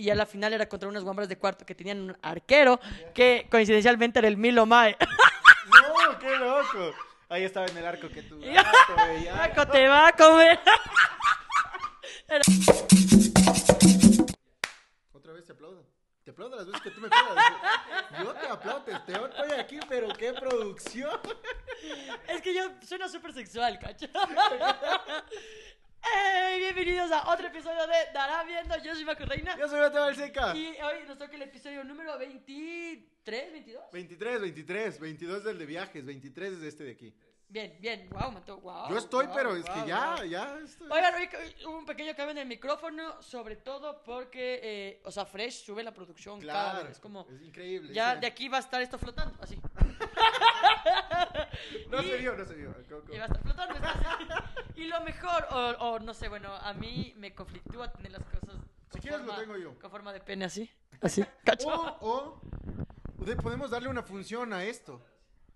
y ya la final era contra unas guambras de cuarto que tenían un arquero que coincidencialmente era el Milo Mae. No, qué loco. Ahí estaba en el arco que tú. Paco te va a comer. Otra vez te aplaudo. Te aplaudo las veces que tú me aplaudas. Yo te aplaudo, te te estoy aquí, pero qué producción. Es que yo suena súper sexual, cacho. ¡Ey! Bienvenidos a otro episodio de Dará Viendo. Yo soy Maco Reina. Yo soy Mateo Balseca. Y hoy nos toca el episodio número 23, 22. 23, 23, 22 del de viajes, 23 es este de aquí. Bien, bien. Wow, Mateo, wow. Yo estoy, wow, pero es que ya, wow. ya estoy. Oigan, hoy hubo un pequeño cambio en el micrófono, sobre todo porque, eh, o sea, Fresh sube la producción cada Claro, vez. Es como, es increíble. ya sí. de aquí va a estar esto flotando, así. No y- se vio, no se vio. ¿Cómo, cómo? Y va a. Y lo mejor, o, o no sé, bueno, a mí me conflictúa tener las cosas. Si con quieres lo forma- tengo yo. Con forma de pene así. Así. ¿Cacho? O, o de- podemos darle una función a esto.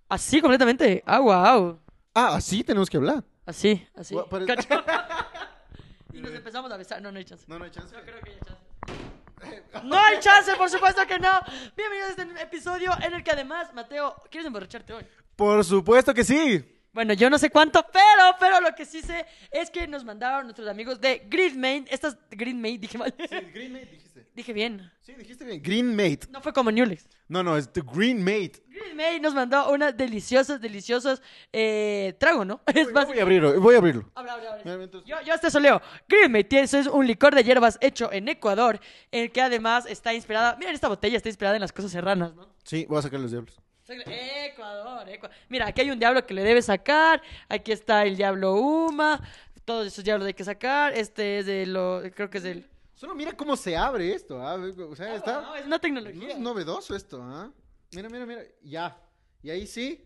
Así completamente. Ah, wow. Ah, así tenemos que hablar. Así, así. ¿Cacho? y nos empezamos a besar. No, no hay chance. No, no hay chance. No creo que haya chance. No hay chance, por supuesto que no. Bienvenidos a este episodio en el que además, Mateo, ¿quieres emborracharte hoy? Por supuesto que sí. Bueno, yo no sé cuánto, pero, pero lo que sí sé es que nos mandaron nuestros amigos de Gridmate. Estas Gridmate, dije mal. Sí, Green Mate dijiste. Dije bien. Sí, dijiste bien. Green Mate. No fue como Newlex. No, no, es The Green Mate. Gridmate nos mandó unas deliciosas, deliciosas eh, trago, ¿no? Es Voy, más. voy a abrirlo, voy a abrirlo. Habla, habla, habla. Yo, yo hasta eso leo. Gridmate tiene- eso es un licor de hierbas hecho en Ecuador, el que además está inspirada. Miren, esta botella está inspirada en las cosas serranas, ¿no? Sí, voy a sacar los diablos. Ecuador, Ecuador. Mira, aquí hay un diablo que le debe sacar. Aquí está el diablo Uma. Todos esos diablos hay que sacar. Este es de lo. Creo que es del. Solo mira cómo se abre esto, ¿ah? O sea, está... No, es una No tecnología. es novedoso esto, ¿ah? Mira, mira, mira. Ya. Y ahí sí,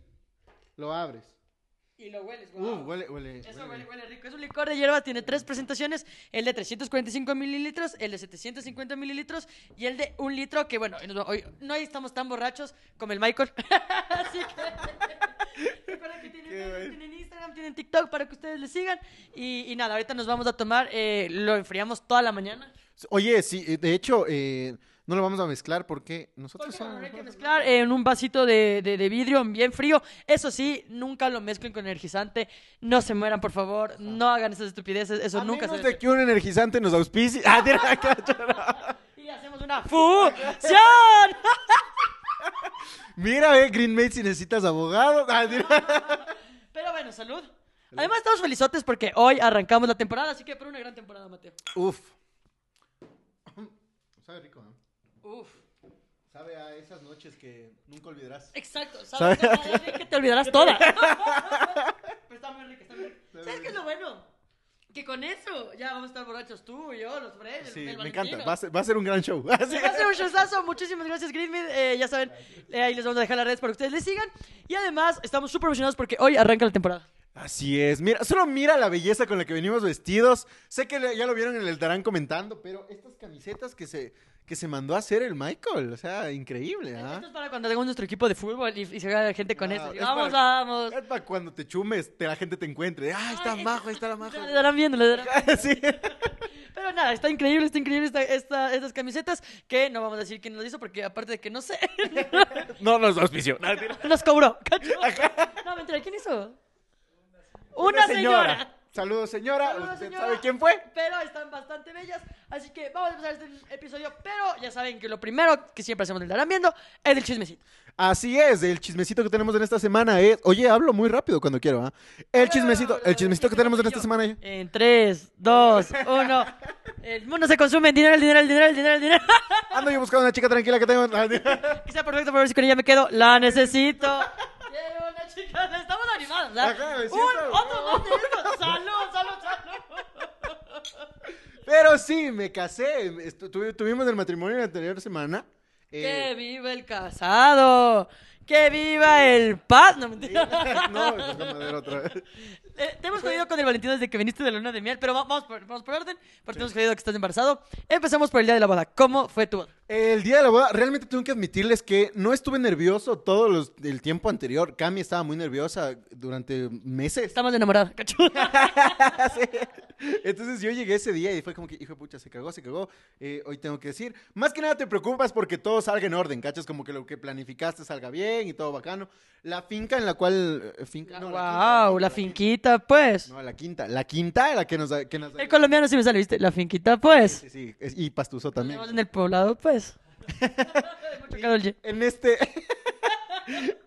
lo abres. Y lo hueles, Uh, guau. huele, huele. Eso huele huele, rico. Es un licor de hierba, tiene tres presentaciones: el de 345 mililitros, el de 750 mililitros y el de un litro. Que bueno, hoy no estamos tan borrachos como el Michael. Así que. Recuerden que tienen Instagram, tienen TikTok para que ustedes le sigan. Y, y nada, ahorita nos vamos a tomar, eh, lo enfriamos toda la mañana. Oye, sí, eh, de hecho, eh, no lo vamos a mezclar porque nosotros Porque somos... hay que mezclar en un vasito de, de- de vidrio bien frío. Eso sí, nunca lo mezclen con energizante. No se mueran, por favor. No hagan esas estupideces. Eso A nunca menos se de que un energizante nos auspicie. Ah. Y hacemos una fusión. Mira, eh, Green Mate, si necesitas abogado. Ah. Pero bueno, salud. Además, estamos felizotes porque hoy arrancamos la temporada. Así que por una gran temporada, Mateo. Uf. Sabe rico, ¿no? Uf. Sabe a esas noches que nunca olvidarás. Exacto. ¿Sabes ¿Sabe? que te olvidarás toda? Pero está muy rica, está muy rica. ¿Sabes qué es lo bueno? Que con eso ya vamos a estar borrachos tú, yo, los Fred, Sí, el me Valentino. encanta. Va a ser, va a ser un gran show. Sí. Va a ser un showzazo. Muchísimas gracias, Greenmead. Eh, ya saben, eh, ahí les vamos a dejar las redes para que ustedes les sigan. Y además, estamos súper emocionados porque hoy arranca la temporada. Así es. Mira, solo mira la belleza con la que venimos vestidos. Sé que ya lo vieron en el Darán comentando, pero estas camisetas que se, que se mandó a hacer el Michael, o sea, increíble, ¿ah? Esto es para cuando tengamos nuestro equipo de fútbol y, y se haga gente con eso. Es vamos, para- vamos. Es para cuando te chumes, te- la gente te encuentre. Ah, está Ay, majo, ahí está la majo. Le darán viendo, le darán. sí. Pero nada, está increíble, está increíble esta, esta- estas camisetas que no vamos a decir quién nos hizo porque aparte de que no sé, No nos auspició. Nos cobró. ¿cacho? No, mentira, ¿quién hizo? Una señora. Saludos, señora. Saludos, ¿Usted señora. sabe quién fue? Pero están bastante bellas. Así que vamos a empezar este episodio. Pero ya saben que lo primero que siempre hacemos del Darán Viendo es el chismecito. Así es, el chismecito que tenemos en esta semana es. Oye, hablo muy rápido cuando quiero, ¿ah? El chismecito, el chismecito que tenemos en esta semana es. En 3, 2, 1. El mundo se consume en dinero, el dinero, el dinero, el dinero, el dinero. Ando yo buscando una chica tranquila que tengo. Que sea perfecto para ver si con ella me quedo. La necesito. Quiero una chica. Estamos animados, ¿verdad? Ajá, me Un, siento- otro más de. Salud, salud, salud. Pero sí, me casé. Estu- tuvimos el matrimonio la anterior semana. Eh, Que viva el casado. Que viva el paz. No, mentira. no, madera otra vez. Eh, te hemos jodido con el Valentino desde que viniste de la luna de miel, pero va- vamos por, vamos por orden, porque te hemos jodido que estás embarazado. Empezamos por el día de la boda. ¿Cómo fue tu boda? El día de la boda, realmente tengo que admitirles que no estuve nervioso todo los- el tiempo anterior. Cami estaba muy nerviosa durante meses. Estamos enamorados, cacho. Sí. Entonces yo llegué ese día y fue como que, hijo de pucha, se cagó, se cagó. Eh, hoy tengo que decir, más que nada te preocupas porque todo salga en orden, ¿cachas? Como que lo que planificaste salga bien y todo bacano. La finca en la cual... eh, finca, no, la wow, quinta, la finquita, pues. No, la quinta. La quinta la que nos... Que nos El colombiano sí me sale, ¿viste? La finquita, pues. Sí, sí, es- y Pastuso también. Estamos en el poblado, pues. En este...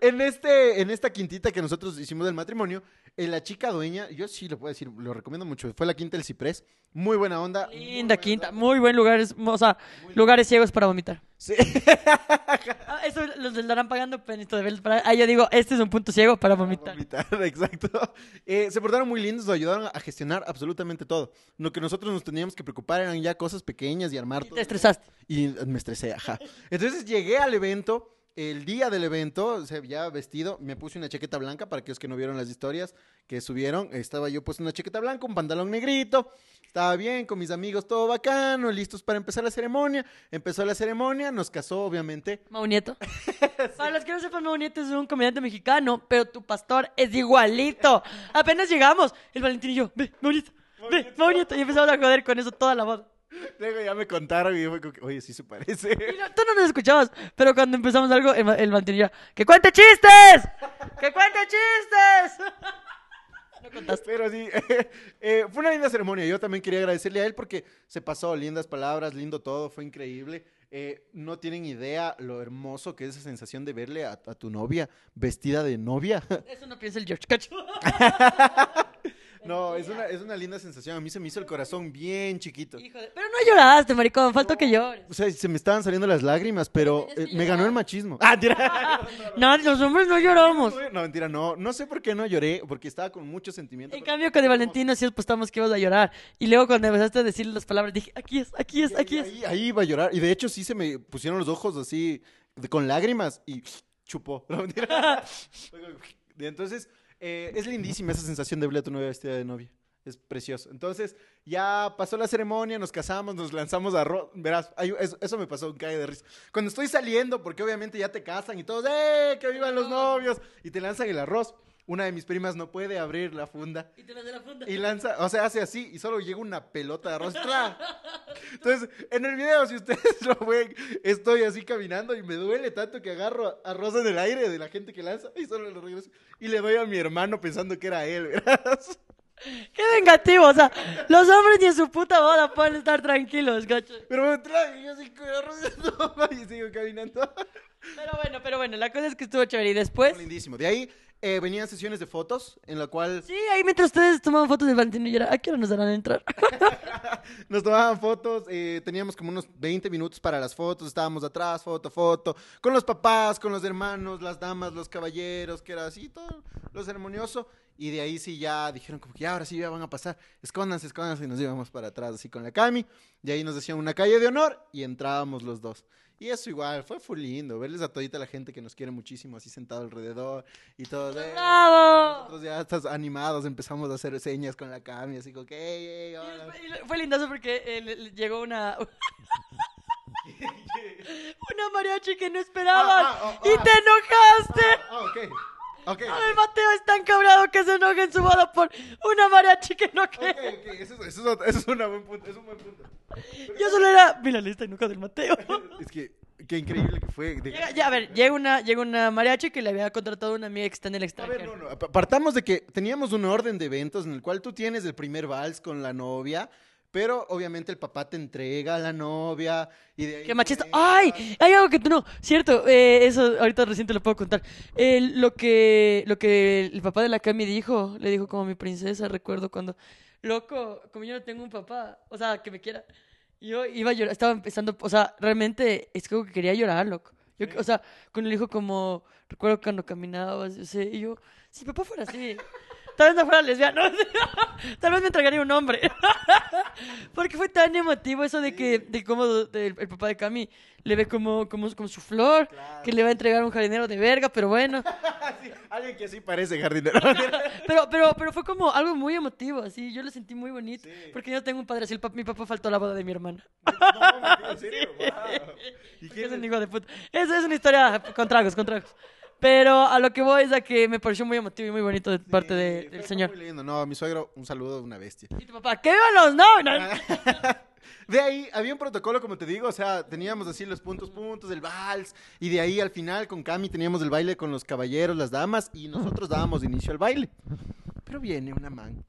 en este... En esta quintita que nosotros hicimos del matrimonio, eh, la chica dueña, yo sí lo puedo decir, lo recomiendo mucho. Fue la quinta del Ciprés. Muy buena onda. Linda buena quinta, onda. muy buen lugar, es- o sea, lugares ciegos para vomitar. Sí. Ah, eso los estarán pagando penito de. Para... Ah, yo digo, este es un punto ciego para vomitar. Vomitar, exacto. Eh, se portaron muy lindos, nos ayudaron a gestionar absolutamente todo. Lo que nosotros nos teníamos que preocupar eran ya cosas pequeñas y armar Y todo. te estresaste. Y me estresé, ajá. Entonces llegué al evento, el día del evento, o sea, ya vestido, me puse una chaqueta blanca para aquellos que no vieron las historias que subieron. Estaba yo puesto una chaqueta blanca, un pantalón negrito, estaba bien, con mis amigos, todo bacano, listos para empezar la ceremonia. Empezó la ceremonia, nos casó, obviamente. Mau Nieto. Para los que no sepan, Mau Nieto es un comediante mexicano, pero tu pastor es igualito. Apenas llegamos, el Valentín y yo, ve, Mau Nieto, ve, Mau Nieto. Y empezamos a joder con eso toda la boda. Luego ya me contaron y fue como que, oye, sí se parece. No- tú no nos escuchabas, pero cuando empezamos algo, el, el yo, ¡que cuente chistes! ¡Que cuente chistes! No contaste. Pero sí, eh, fue una linda ceremonia. Yo también quería agradecerle a él porque se pasó lindas palabras, lindo todo, fue increíble. Eh, no tienen idea lo hermoso que es esa sensación de verle a, a tu novia vestida de novia. Eso no piensa el George, cacho. No, es una, es una linda sensación. A mí se me hizo el corazón bien chiquito. Hijo de... Pero no lloraste, maricón, faltó que llores. O sea, se me estaban saliendo las lágrimas, pero eh, me ganó el machismo. Ah, mentira. No, los hombres no lloramos. No, mentira, no. No sé por qué no lloré, porque estaba con mucho sentimiento. En cambio, con el Valentino sí apostamos que ibas a llorar. Y luego cuando empezaste a decir las palabras, dije, aquí es, aquí es, aquí es. Ahí, ahí iba a llorar. Y de hecho sí se me pusieron los ojos así con lágrimas y chupó. No, mentira. Y Entonces, eh, es lindísima esa sensación de verle a tu novia vestida de novia. Es precioso. Entonces, ya pasó la ceremonia, nos casamos, nos lanzamos a arroz. Verás, eso, eso me pasó un cae de risa. Cuando estoy saliendo, porque obviamente ya te casan y todos, ¡eh! ¡Que vivan los novios! Y te lanzan el arroz. Una de mis primas no puede abrir la funda. Y te las de la funda. Y lanza, o sea, hace así y solo llega una pelota de arroz. ¡tra! Entonces, en el video, si ustedes lo ven, estoy así caminando y me duele tanto que agarro arroz en el aire de la gente que lanza y solo lo regreso. Y le doy a mi hermano pensando que era él, ¿verdad? Qué vengativo, o sea, los hombres ni en su puta boda pueden estar tranquilos, gacho. Pero me trae y yo así con el arroz y sigo caminando. Pero bueno, pero bueno, la cosa es que estuvo chévere. Y después, Lindísimo. De ahí eh, venían sesiones de fotos en la cual sí, ahí mientras ustedes tomaban fotos del Valentino y era, ¿a qué hora nos darán a entrar? Nos tomaban fotos, eh, teníamos como unos 20 minutos para las fotos, estábamos atrás, foto, foto, con los papás, con los hermanos, las damas, los caballeros, que era así, todo lo ceremonioso. Y de ahí sí ya dijeron como que ya, ahora sí ya van a pasar, escóndanse, escóndanse, y nos íbamos para atrás así con la Cami. De ahí nos decían una calle de honor y entrábamos los dos. Y eso igual, fue full lindo, verles a todita la gente que nos quiere muchísimo así sentado alrededor y todo. eh, ¡Bravo! Nosotros ya estás animados empezamos a hacer señas con la Cami, así como que, "Ey, ey, Y hola". después- y fue lindazo porque eh, le- le llegó una... una mariachi que no esperaban. Ah, ah, ah, y ah. te enojaste. Ah, ok. Ok. Ay, Mateo es tan cabrado que se enoja en su boda por una mariachi que no Ok, quiere. ok, eso, es- eso es, otro- eso es una buen punto, es un buen punto. Yo solo era, mira, le está enojado del Mateo. Es que, qué increíble que fue. Llega- ya, a ver, llega una, llega una mariachi que le había contratado una amiga que está en el A extranjero. ver, no, no, pa- partamos de que teníamos un orden de eventos en el cual tú tienes el primer vals con la novia, pero obviamente el papá te entrega a la novia y de ahí... Qué machista. ¡Ay! Hay algo que tú no. Cierto, eh, eso ahorita recién te lo puedo contar. Eh, lo, que, lo que el papá de la Cami dijo, le dijo como mi princesa, recuerdo cuando. Loco, como yo no tengo un papá, o sea, que me quiera. Yo iba a llorar, estaba empezando, o sea, realmente es como que quería llorar, loco. Yo, o sea, cuando le dijo como, recuerdo cuando caminabas, yo sé, y yo, si papá fuera así, tal vez no fuera lesbiano, tal vez me entregaría un hombre. Porque fue tan emotivo eso de que, de cómo el, el papá de Cami le ve como, como, como su flor, Claro. que le va a entregar un jardinero de verga, pero bueno. sí, alguien que sí parece jardinero. Pero, pero, pero fue como algo muy emotivo, así, yo lo sentí muy bonito. Sí. Porque yo tengo un padre así, el pap- mi papá faltó a la boda de mi hermana. no, en serio, wow. ¿Y quién es un hijo de puta. Esa es una historia con tragos, con tragos. Pero a lo que voy es a que me pareció muy emotivo y muy bonito de parte de- Sí, del señor. Muy lindo. No, mi suegro, un saludo, una bestia. Y tu papá, ¡que vivan los novios! De ahí había un protocolo, como te digo, o sea, teníamos así los puntos, puntos, el vals, y de ahí al final con Cami teníamos el baile con los caballeros, las damas, y nosotros dábamos inicio al baile. Pero viene una man,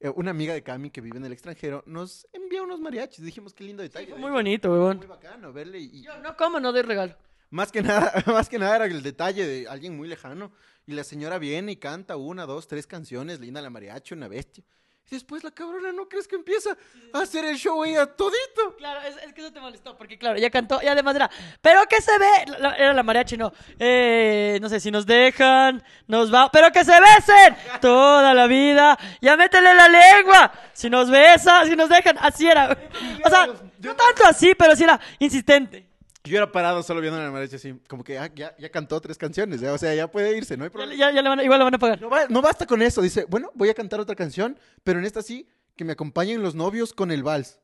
eh, una amiga de Cami que vive en el extranjero, nos envía unos mariachis. Dijimos, qué lindo detalle. Fue muy bonito, huevón. Muy bacano verle. Y, y Yo no como, no doy regalo. Más que nada, más que nada era el detalle de alguien muy lejano. Y la señora viene y canta una, dos, tres canciones, linda la mariachi, una bestia. Y después la cabrona, ¿no crees que empieza a hacer el show ella todito? Claro, es, es que eso te molestó, porque claro, ella cantó y además era, pero que se ve, La- era la mariachi, no, eh, no sé, si nos dejan, nos va, pero que se besen toda la vida, ya métele la lengua, si nos besa, si nos dejan, así era, o sea, no tanto así, pero sí era insistente. Yo era parado solo viendo la mariachi así, como que ah, ya, ya cantó tres canciones, ya, o sea, ya puede irse, no hay Ya, problema. ya- ya le van a- igual le van a pagar. No, va- no basta con eso, dice, bueno, voy a cantar otra canción, pero en esta sí, que me acompañen los novios con el vals.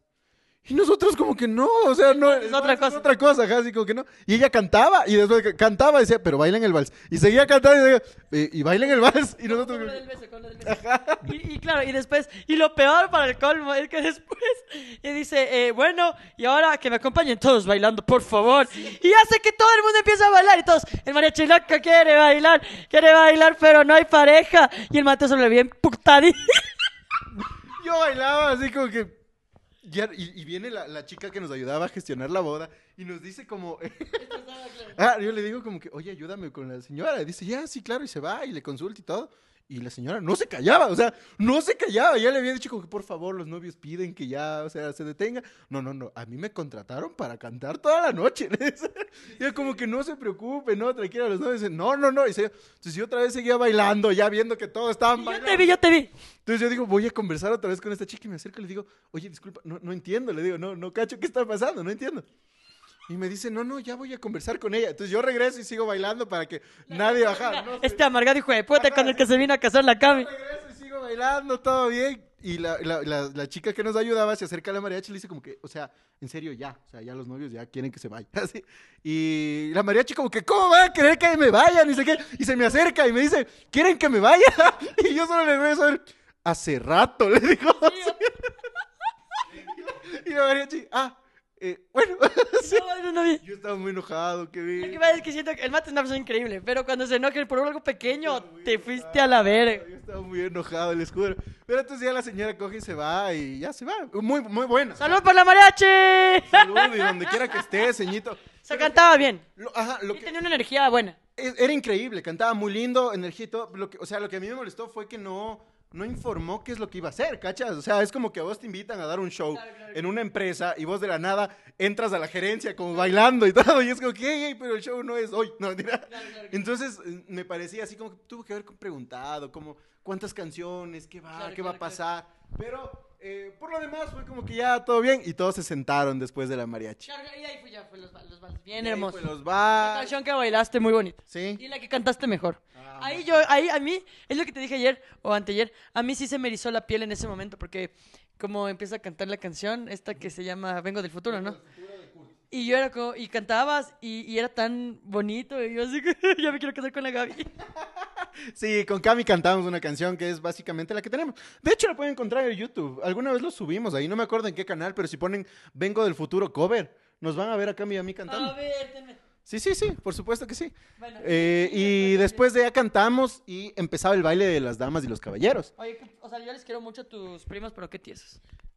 Y nosotros como que no, o sea, no, Es otra cosa. otra cosa, ajá, así como que no. Y ella cantaba, y después cantaba, decía, pero bailen el vals. Y seguía cantando, y, decía, "Eh, y bailen el vals. Y nosotros... Con lo del beso, con lo del beso. Y, y claro, y después, y lo peor para el colmo es que después, y dice, eh, bueno, y ahora que me acompañen todos bailando, por favor. Y hace que todo el mundo empiece a bailar, y todos, el mariachi loca quiere bailar, quiere bailar, pero no hay pareja. Y el Mateo se le bien putadito. Yo bailaba así como que... ya- y, y viene la, la chica que nos ayudaba a gestionar la boda y nos dice como... ah, yo le digo como que, oye, ayúdame con la señora. Y dice, ya, sí, claro, y se va y le consulta y todo. Y la señora no se callaba, o sea, no se callaba. Ya le había dicho como que por favor los novios piden que ya, o sea, se detenga. No, no, no, a mí me contrataron para cantar toda la noche. le dice. Y yo como que no se preocupe, no, tranquila, los novios dicen, no, no, no. Y se- entonces yo otra vez seguía bailando, ya viendo que todos estaban Yo bailando. te vi, yo te vi. Entonces yo digo, voy a conversar otra vez con esta chica y me acerco y le digo, oye, disculpa, no, no entiendo. Le digo, no, no cacho, ¿qué está pasando? No entiendo. Y me dice, no, no, ya voy a conversar con ella. Entonces yo regreso y sigo bailando para que nadie bajara. No, Este amargado hijo de puta con el que se vino a casar la Cami. regreso y sigo bailando, todo bien. Y la, la, la, la chica que nos ayudaba se acerca a la mariachi y le dice como que, o sea, en serio, ya. O sea, ya los novios ya quieren que se vaya. Así. Y la mariachi como que, ¿cómo van a querer que me vaya? Ni sé qué. Y se me acerca y me dice, ¿quieren que me vaya? Y yo solo le regreso a ver, hace rato, le digo. Y la mariachi, ah, eh, bueno. Sí. No, no. Yo estaba muy enojado, que Lo vi. que pasa es que siento que el mate es una persona increíble, pero cuando se enoja por algo pequeño, te fuiste a la verga. Yo estaba muy enojado, les juro. Pero entonces ya la señora coge y se va y ya se va. Muy, muy buena. ¡Salud por la mariachi! Salud y donde quiera que esté, ceñito. Se cantaba bien. Lo- ajá, lo Y que, tenía una energía buena. es- era increíble, cantaba muy lindo, energía y todo. Lo que, o sea, lo que a mí me molestó fue que no, no informó qué es lo que iba a hacer, ¿cachas? O sea, es como que a vos te invitan a dar un show en una empresa y vos de la nada entras a la gerencia como bailando y todo. Y es como que, "Ey, ey, pero el show no es hoy. No, mentira. Entonces eh, me parecía así como que tuvo que haber preguntado, como cuántas canciones, qué va, qué va a pasar. Pero eh, por lo demás fue como que ya todo bien y todos se sentaron después de la mariachi. Claro, y ahí fue ya, fue los, los vals. Bien Y ahí hermoso. fue los La va. canción que bailaste muy bonita. Sí. Y la que cantaste mejor. Ah, Ahí yo, ahí a mí, es lo que te dije ayer o anteayer, a mí sí se me erizó la piel en ese momento porque como empieza a cantar la canción, esta que se llama Vengo del Futuro, ¿no? Y yo era como, y cantabas y, y era tan bonito y yo así que ya me quiero casar con la Gaby. Sí, con Cami cantamos una canción que es básicamente la que tenemos. De hecho, la pueden encontrar en YouTube. Alguna vez lo subimos ahí, no me acuerdo en qué canal, pero si ponen Vengo del Futuro cover, nos van a ver a Cami y a mí cantando. A ver, tenme. Sí, sí, sí, por supuesto que sí. Bueno, Eh, y después de ya cantamos y empezaba el baile de las damas y los caballeros. Oye, que- o sea, yo les quiero mucho a tus primos, pero qué tiesos.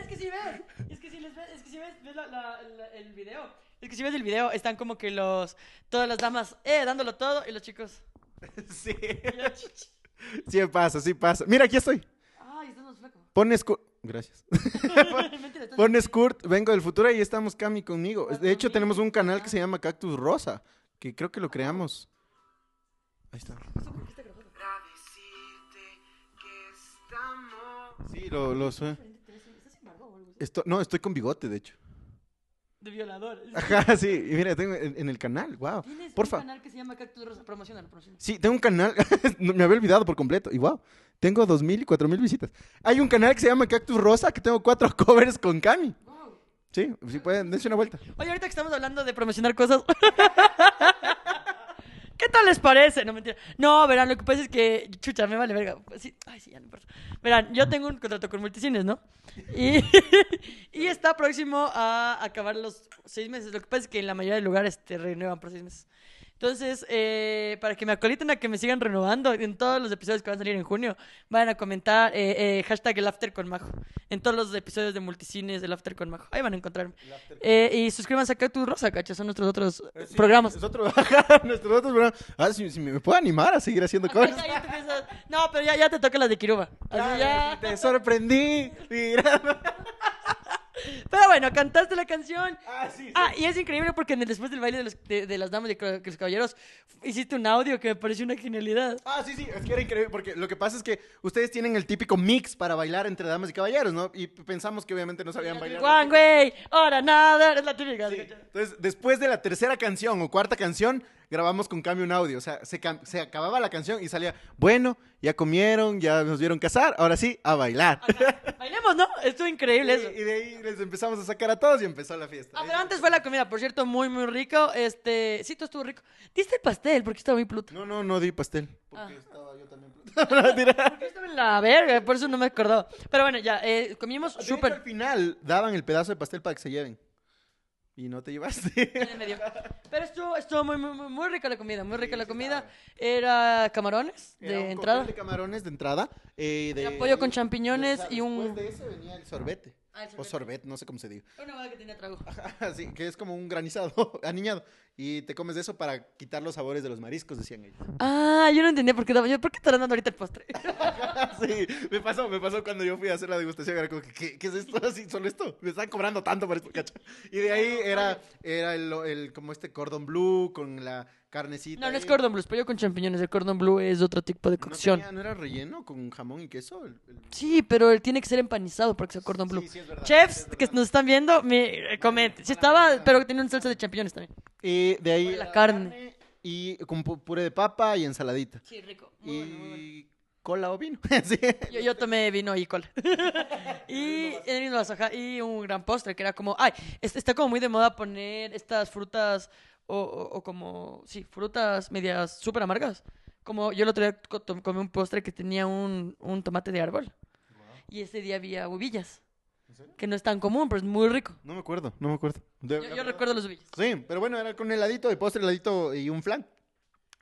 es que si ves, es que si les ves, es que si ves, ves la- la- la- el video, es que si ves el video, están como que los, todas las damas, eh, dándolo todo, y los chicos. Sí. Sí pasa, sí pasa. Mira, aquí estoy. Ay, estás más flaco. Pon Skurt. Gracias. Mentira, estás- Pon Skurt, vengo del futuro y estamos Cami conmigo. De hecho, tenemos un canal que se llama Cactus Rosa, que creo que lo creamos. Ahí está. Sí, lo, lo sé. ¿Estás embargado o algo así? Esto, no, estoy con bigote, de hecho. De violador. Ajá, sí. Y mira, tengo en, en el canal, wow. Tienes Porfa. un canal que se llama Cactus Rosa, promocionalo, promocionalo. Sí, tengo un canal. Me había olvidado por completo. Y wow, tengo dos mil y cuatro mil visitas. Hay un canal que se llama Cactus Rosa que tengo cuatro covers con Cami. Wow. Sí, sí pueden, dense una vuelta. Oye, ahorita que estamos hablando de promocionar cosas. ¿Qué tal les parece? No, mentira. No, verán, lo que pasa es que. Chucha, me vale verga. Ay, sí, ya no importa. Verán, yo tengo un contrato con Multicines, ¿no? Y, y está próximo a acabar los seis meses. Lo que pasa es que en la mayoría de lugares te renuevan por seis meses. Entonces, eh, para que me acoliten a que me sigan renovando en todos los episodios que van a salir en junio, van a comentar eh, eh, hashtag el after con Majo. En todos los episodios de Multicines del after con Majo. Ahí van a encontrarme. Eh, y suscríbanse acá a tu Rosa, cacha. Son nuestros otros Eh, sí, programas. nuestros otros programas. Ah, si, si me puedo animar a seguir haciendo cosas. No, pero ya, ya te toca las de Kiruba. Así ya. Te sorprendí. Pero bueno, cantaste la canción. Ah, sí, sí. Ah, y es increíble porque después del baile de, los- de- de las damas y de los caballeros hiciste un audio que me pareció una genialidad. Ah, sí, sí, es que era increíble, porque lo que pasa es que ustedes tienen el típico mix para bailar entre damas y caballeros, ¿no? Y pensamos que obviamente no sabían bailar. Juan, güey, ahora nada, es la típica. Sí. Entonces, después de la tercera canción o cuarta canción, grabamos con cambio un audio. O sea, se, se acababa la canción y salía, bueno, ya comieron, ya nos vieron casar, ahora sí, a bailar. Bailemos, ¿no? Estuvo increíble eso. Y, y de ahí les empezamos a sacar a todos y empezó la fiesta. Ah, pero antes fue la comida, por cierto, muy, muy rico. Este, sí, todo estuvo rico. Diste el pastel porque estaba muy pluto. No, no, no di pastel. Porque Ah. estaba yo también. Porque estaba en la verga, por eso no me acordaba. Pero bueno, ya, eh, comimos súper. al final daban el pedazo de pastel para que se lleven. Y no te llevaste. Pero estuvo, estuvo muy, muy, muy, muy rica la comida, muy rica la comida. Era camarones de Era un entrada. de camarones de entrada. eh, de, pollo con champiñones y un- Después de ese venía el sorbete. Ah, el O sorbet, no sé cómo se diga. Una que tenía trago. Así, que es como un granizado aniñado. Y te comes de eso para quitar los sabores de los mariscos, decían ellos. Ah, yo no entendía por qué ¿por qué estarán dando ahorita el postre? sí, me pasó, me pasó cuando yo fui a hacer la degustación. Era como, ¿qué, qué es esto? Así, solo esto. Me están cobrando tanto por esto, cacho. Y de ahí era, era el, el- como este cordon blue con la carnecita. No, no es ahí. cordon bleu, es pollo con champiñones. El cordon bleu es otro tipo de ¿No, cocción. tenía- ¿No era relleno con jamón y queso? El- el- Sí, pero él tiene que ser empanizado para que sea cordon bleu. Sí, sí, es verdad. Chefs que nos están viendo, me eh, comenten. Sí estaba, pero tenía una salsa de champiñones también. Y de ahí La carne. Y con pu- puré de papa y ensaladita. Sí, rico. y cola o vino. sí. Yo, yo tomé vino y cola. y en el vaso, ajá, y un gran postre que era como, ay, es- está como muy de moda poner estas frutas o, o- o como, sí, frutas medias súper amargas. Como yo el otro día comí un postre que tenía un, un tomate de árbol. Y ese día había Que no es tan común, pero es muy rico. No me acuerdo, no me acuerdo. De- Yo, yo recuerdo los uvillas. Sí, pero bueno, era con heladito, de postre, heladito y un flan.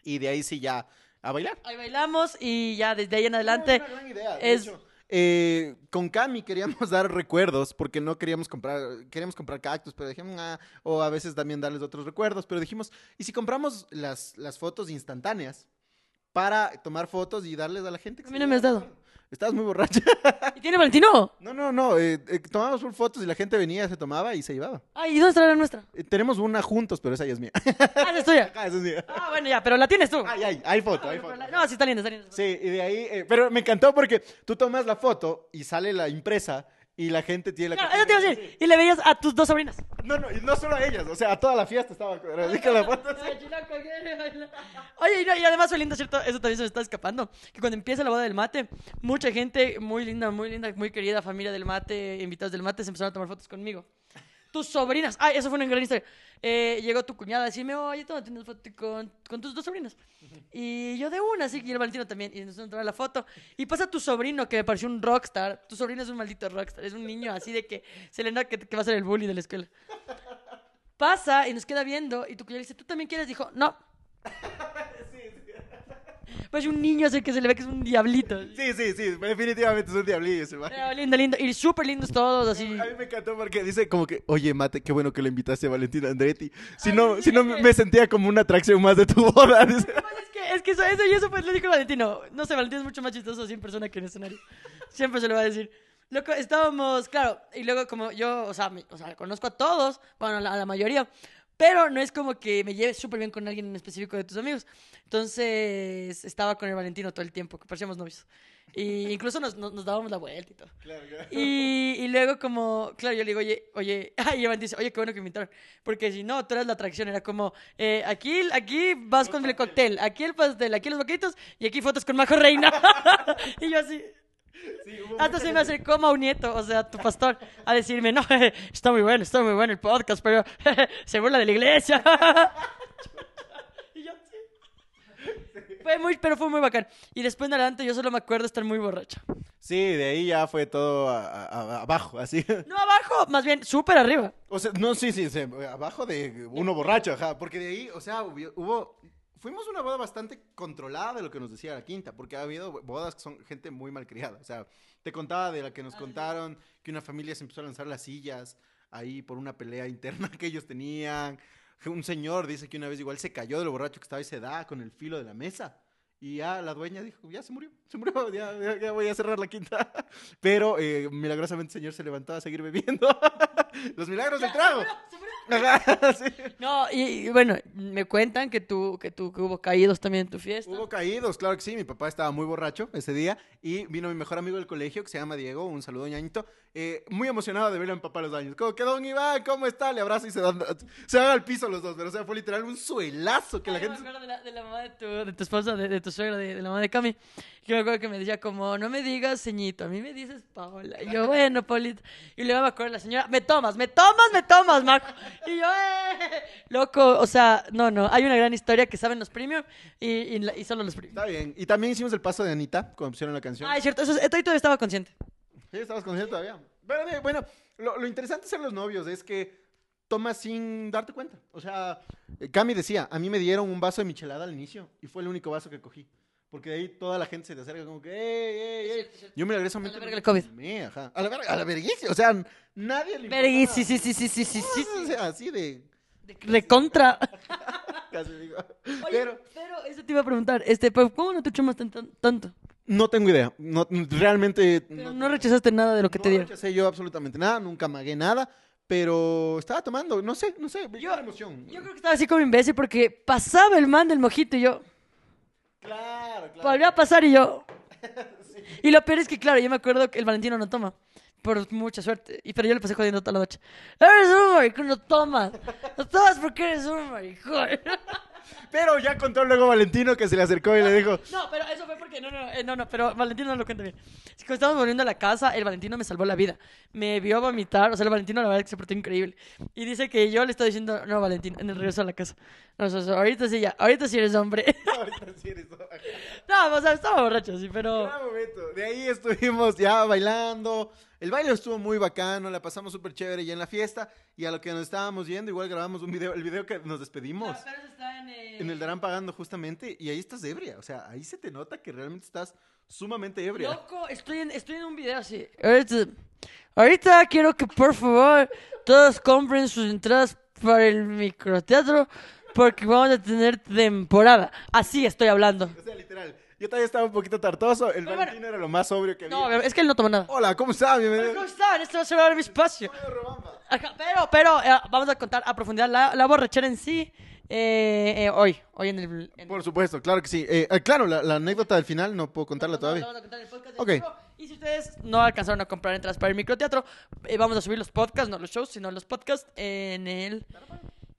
Y de ahí sí ya a bailar. Ahí bailamos y ya desde ahí en adelante. Una gran idea. de es- hecho, eh, con Cami queríamos dar recuerdos porque no queríamos comprar, queríamos comprar cactus, pero dijimos, ah, o a veces también darles otros recuerdos, pero dijimos, ¿y si compramos las, las fotos instantáneas para tomar fotos y darles a la gente? que A mí no me has dado. Estabas muy borracha. ¿Y tiene Valentino? No, no, no, eh, eh, tomábamos full fotos y la gente venía, se tomaba y se llevaba. Ay, ¿y dónde está la nuestra? Eh, tenemos una juntos, pero esa ya es mía. Ah, esa es tuya. Ah, esa es mía. Ah, bueno, ya, pero la tienes tú. Ay, ay, hay foto, hay Pero foto. la- No, sí está linda, está linda. Sí, y de ahí, eh, pero me encantó porque tú tomas la foto y sale la impresa y la gente tiene la... Claro, eso te iba a decir. Y le veías a tus dos sobrinas. No, no, y no solo a ellas, o sea, a toda la fiesta estaba con la foto. Oye, y, no, y además fue lindo, ¿cierto? Eso también se me está escapando. Que cuando empieza la boda del mate, mucha gente muy linda, muy linda, muy querida, familia del mate, invitados del mate, se empezaron a tomar fotos conmigo. Tus sobrinas. Ay, eso fue una gran historia. Eh, llegó tu cuñada a decirme, oye, tómate una foto con, con tus dos sobrinas. Y yo de una, así, y el Valentino también. Y nos tomamos la foto. Y pasa tu sobrino, que me pareció un rockstar. Tu sobrino es un maldito rockstar. Es un niño así de que se le nota que, que va a ser el bully de la escuela. Pasa y nos queda viendo. Y tu cuñada dice, ¿tú también quieres? Dijo, no. Pues un niño así que se le ve que es un diablito. Sí, sí, sí, definitivamente es un diablillo ese man. Pero lindo, lindo. Y súper lindos todos, así. A mí me encantó porque dice como que, oye, Mate, qué bueno que le invitaste a Valentina Andretti. Si no, si no me sentía como una atracción más de tu boda. dice. Es que, es que eso, eso y eso pues le dijo Valentino. No sé, Valentino es mucho más chistoso así en persona que en escenario. Siempre se lo va a decir. Loco, estábamos, claro, y luego como yo, o sea, me- o sea conozco a todos, bueno, a la, a la mayoría, pero no es como que me lleve súper bien con alguien en específico de tus amigos. Entonces, estaba con el Valentino todo el tiempo, que parecíamos novios. Y incluso nos, nos, nos dábamos la vuelta y todo. Y, y luego como, claro, yo le digo, oye, oye, y Evan dice, oye, qué bueno que me invitaron. Porque si no, tú eras la atracción, era como, eh, aquí, aquí vas con el cóctel, aquí el pastel, aquí los boquitos y aquí fotos con Majo Reina. y yo así, Sí, hubo Hasta se me acercó Maunieto, o sea, tu pastor, a decirme, no, está muy bueno, está muy bueno el podcast, pero se burla de la iglesia. Y yo, sí. Fue muy, pero fue muy bacán. Y después en adelante yo solo me acuerdo estar muy borracha. Sí, de ahí ya fue todo a- a- a- abajo, así. No abajo, más bien súper arriba. O sea, no, sí, sí, sí, abajo de uno borracho, ajá, porque de ahí, o sea, hubo- fuimos una boda bastante controlada de lo que nos decía la quinta, porque ha habido bodas que son gente muy malcriada, o sea, te contaba de la que nos contaron, que una familia se empezó a lanzar las sillas ahí por una pelea interna que ellos tenían, un señor dice que una vez igual se cayó de lo borracho que estaba y se da con el filo de la mesa. Y ya la dueña dijo, ya se murió, se murió, ya, ya- ya voy a cerrar la quinta. Pero eh, milagrosamente el señor se levantó a seguir bebiendo. Los milagros del trago. Sí. No, y, y bueno, me cuentan que tú, que tú, que hubo caídos también en tu fiesta. Hubo caídos, claro que sí. Mi papá estaba muy borracho ese día y vino mi mejor amigo del colegio que se llama Diego. Un saludo, ñañito. eh, muy emocionado de verlo a mi papá a los años. Como que don Iván, ¿cómo está? Le abrazo y se dan, se dan al piso los dos. Pero o sea, fue literal un suelazo que la Ay, yo gente. me acuerdo de la, de la mamá de tu, de tu esposa, de, de tu suegra, de, de la mamá de Cami. Que me acuerdo que me decía como, no me digas ceñito, a mí me dices Paola. Y yo, bueno, Paulita. Y luego me acuerdo la señora, me tomas, me tomas, me tomas, Marco. Y yo, eh. Loco, o sea, no, no, hay una gran historia que saben los premium y, y, la- y solo los premium. Está bien. Y también hicimos el paso de Anita cuando pusieron la canción. Ah, es cierto, eso, es- esto ahí todavía estaba consciente. Sí, estabas consciente todavía. Pero de- bueno, lo, lo interesante de ser los novios es que tomas sin darte cuenta. O sea, eh, Cami decía, a mí me dieron un vaso de michelada al inicio y fue el único vaso que cogí. Porque de ahí toda la gente se te acerca como que, ey, ey, ey. Yo me regreso A la verga el COVID. Ajá. A la verga, a la verguísima. O sea, nadie le sí, sí, sí, sí, sí, sí, sí, O sea, así de... De Recontra. Casi digo. Oye, Pero pero, eso te iba a preguntar, este, pero ¿cómo no te chumas tan- tan- tanto? no tengo idea. No, realmente... Pero no rechazaste nada de lo que no te dieron. rechacé yo absolutamente nada, nunca magué nada, pero estaba tomando, no sé, no sé, Yo- emoción. Yo creo que estaba así como imbécil porque pasaba el man del mojito y yo Claro, claro. volvió a pasar y yo. Y lo peor es que, claro, yo me acuerdo que el Valentino no toma. Por mucha suerte. Y, pero yo le pasé jodiendo toda la noche. Eres un maricón, no tomas. No tomas porque eres un maricón. Pero ya contó luego Valentino que se le acercó y le dijo, No, pero eso fue porque no, no, eh, no, no, pero Valentino no lo cuenta bien. Cuando estábamos volviendo a la casa, el Valentino me salvó la vida. Me vio vomitar, o sea, el Valentino la verdad es que se portó increíble. Y dice que yo le estoy diciendo, no, Valentino, en el regreso a la casa. No, so- so, ahorita sí ya, ahorita sí eres hombre. ahorita sí eres ajá". no, o sea, estaba borracho, sí, pero... Gran momento. De ahí estuvimos ya bailando. El baile estuvo muy bacano, la pasamos súper chévere ya en la fiesta. Y a lo que nos estábamos yendo, igual grabamos un video, el video que nos despedimos. pero eso está en, eh, En el Darán pagando justamente, y ahí estás ebria. O sea, ahí se te nota que realmente estás sumamente ebria. Loco, estoy en, estoy en un video así. Ahorita, ahorita quiero que por favor todos compren sus entradas para el microteatro porque vamos a tener temporada. Así estoy hablando. O sea, literal. Yo todavía estaba un poquito tartoso. El. Valentino era lo más sobrio que había. No, es que él no tomó nada. Hola, ¿cómo está? Bienvenido. ¿Cómo están? Este va a ser ahora mi espacio. Ajá, pero, pero, eh, vamos a contar a profundidad la, la borrachera en sí eh, eh, hoy. Hoy en el. en- Por supuesto, claro que sí. Eh, eh, claro, la, la anécdota del final no puedo contarla todavía. vamos a contar el podcast del Ok. micro. Y si ustedes no alcanzaron a comprar entradas para el microteatro, eh, vamos a subir los podcasts, no los shows, sino los podcasts en el.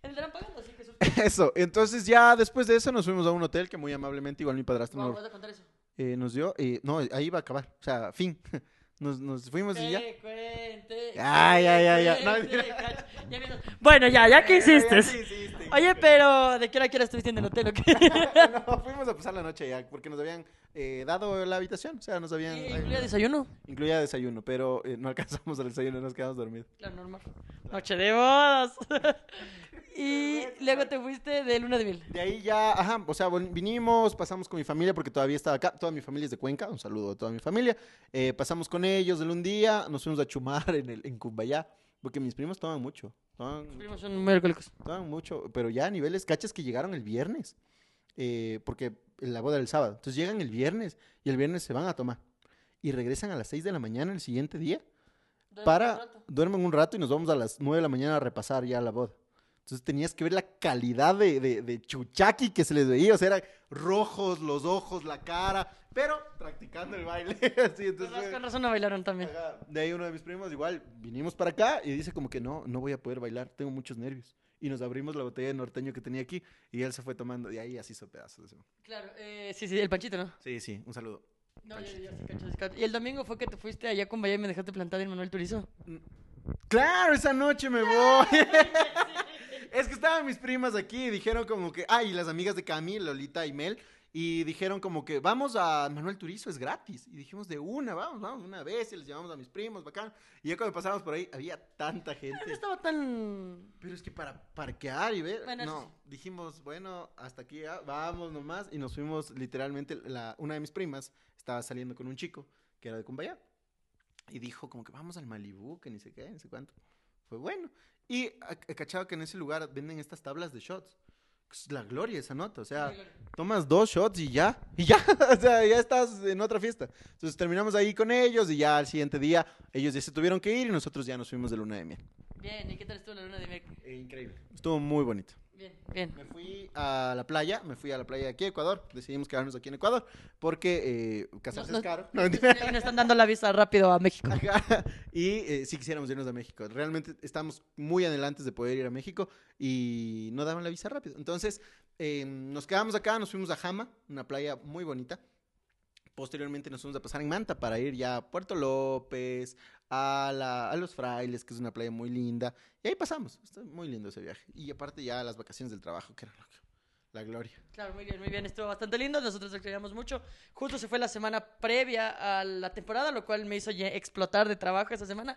En el Darán Pagando, así que sus- Eso, entonces ya después de eso nos fuimos a un hotel que muy amablemente igual mi padrastro nos, a contar eso. eh, nos dio. eh, no, ahí iba a acabar. O sea, fin. Nos, nos fuimos y ya. Cuente, ya. No, cacho. Ya empiezas. Bueno, ya, ya que hiciste. Oye, pero ¿de qué hora, hora estuviste en el hotel o qué? No, fuimos a pasar la noche ya porque nos habían eh, dado la habitación. O sea, nos habían. ¿Y ¿Incluía desayuno? Incluía desayuno, pero eh, no alcanzamos el desayuno, nos quedamos dormidos. Claro, normal. Noche de bodas. y luego te fuiste de luna de miel. De ahí ya, ajá, o sea, vinimos, pasamos con mi familia porque todavía estaba acá, toda mi familia es de Cuenca, un saludo a toda mi familia. Eh, pasamos con ellos en un día, nos fuimos a chumar en, el, en Cumbayá, porque mis primos toman mucho, toman, Primos son muy alcohólicos. toman mucho, pero ya a niveles cachas que llegaron el viernes, eh, porque la boda era el sábado. Entonces llegan el viernes y el viernes se van a tomar y regresan a las 6 de la mañana el siguiente día para duermen un rato y nos vamos a las 9 de la mañana a repasar ya la boda. Entonces tenías que ver la calidad de, de, de chuchaqui que se les veía. O sea, eran rojos los ojos, la cara, pero practicando el baile. Así, entonces, Con con razón no bailaron también. De ahí uno de mis primos, igual, vinimos para acá y dice como que no, no voy a poder bailar, tengo muchos nervios. Y nos abrimos la botella de norteño que tenía aquí y él se fue tomando. Y ahí así hizo pedazos. Claro, eh, sí, sí, el panchito, ¿no? Sí, sí, un saludo. No, cacho, sí, cacho. Y el domingo fue que te fuiste allá con Bahía y me dejaste plantada en Manuel Turizo. Claro, esa noche me voy. es que estaban mis primas aquí y dijeron como que, ay, las amigas de Cami, Lolita y Mel, y dijeron como que vamos a Manuel Turizo, es gratis. Y dijimos de una, vamos, vamos, una vez, y les llevamos a mis primos, bacán. Y ya cuando pasamos por ahí, había tanta No gente. estaba tan... Pero es que para parquear y ver, Bueno, no, dijimos, bueno, hasta aquí ya, vamos nomás. Y nos fuimos literalmente, la, una de mis primas estaba saliendo con un chico que era de Cumbayá. Y dijo como que vamos al Malibú, que ni sé qué, ni sé cuánto. Fue bueno. Y he cachado que en ese lugar venden estas tablas de shots. Es la gloria esa nota, o sea, tomas dos shots y ya, y ya, o sea, ya estás en otra fiesta. Entonces terminamos ahí con ellos y ya al siguiente día ellos ya se tuvieron que ir y nosotros ya nos fuimos de luna de miel. Bien, ¿y qué tal estuvo la luna de miel? increíble. Estuvo muy bonito. Bien, bien. Me fui a la playa, me fui a la playa de aquí, Ecuador. Decidimos quedarnos aquí en Ecuador porque eh, casarse No, es caro. No, nos están dando la visa rápido a México. Ajá. Y eh, sí quisiéramos irnos a México. Realmente estamos muy adelantes de poder ir a México y no daban la visa rápido. Entonces eh, nos quedamos acá, nos fuimos a Jama, una playa muy bonita. Posteriormente nos fuimos a pasar en Manta para ir ya a Puerto López, a, la- a Los Frailes, que es una playa muy linda. Y ahí pasamos. Está muy lindo ese viaje. Y aparte ya las vacaciones del trabajo, que era lo que- la gloria. Claro, muy bien, muy bien. Estuvo bastante lindo. Nosotros extrañamos mucho. Justo se fue la semana previa a la temporada, lo cual me hizo explotar de trabajo esa semana.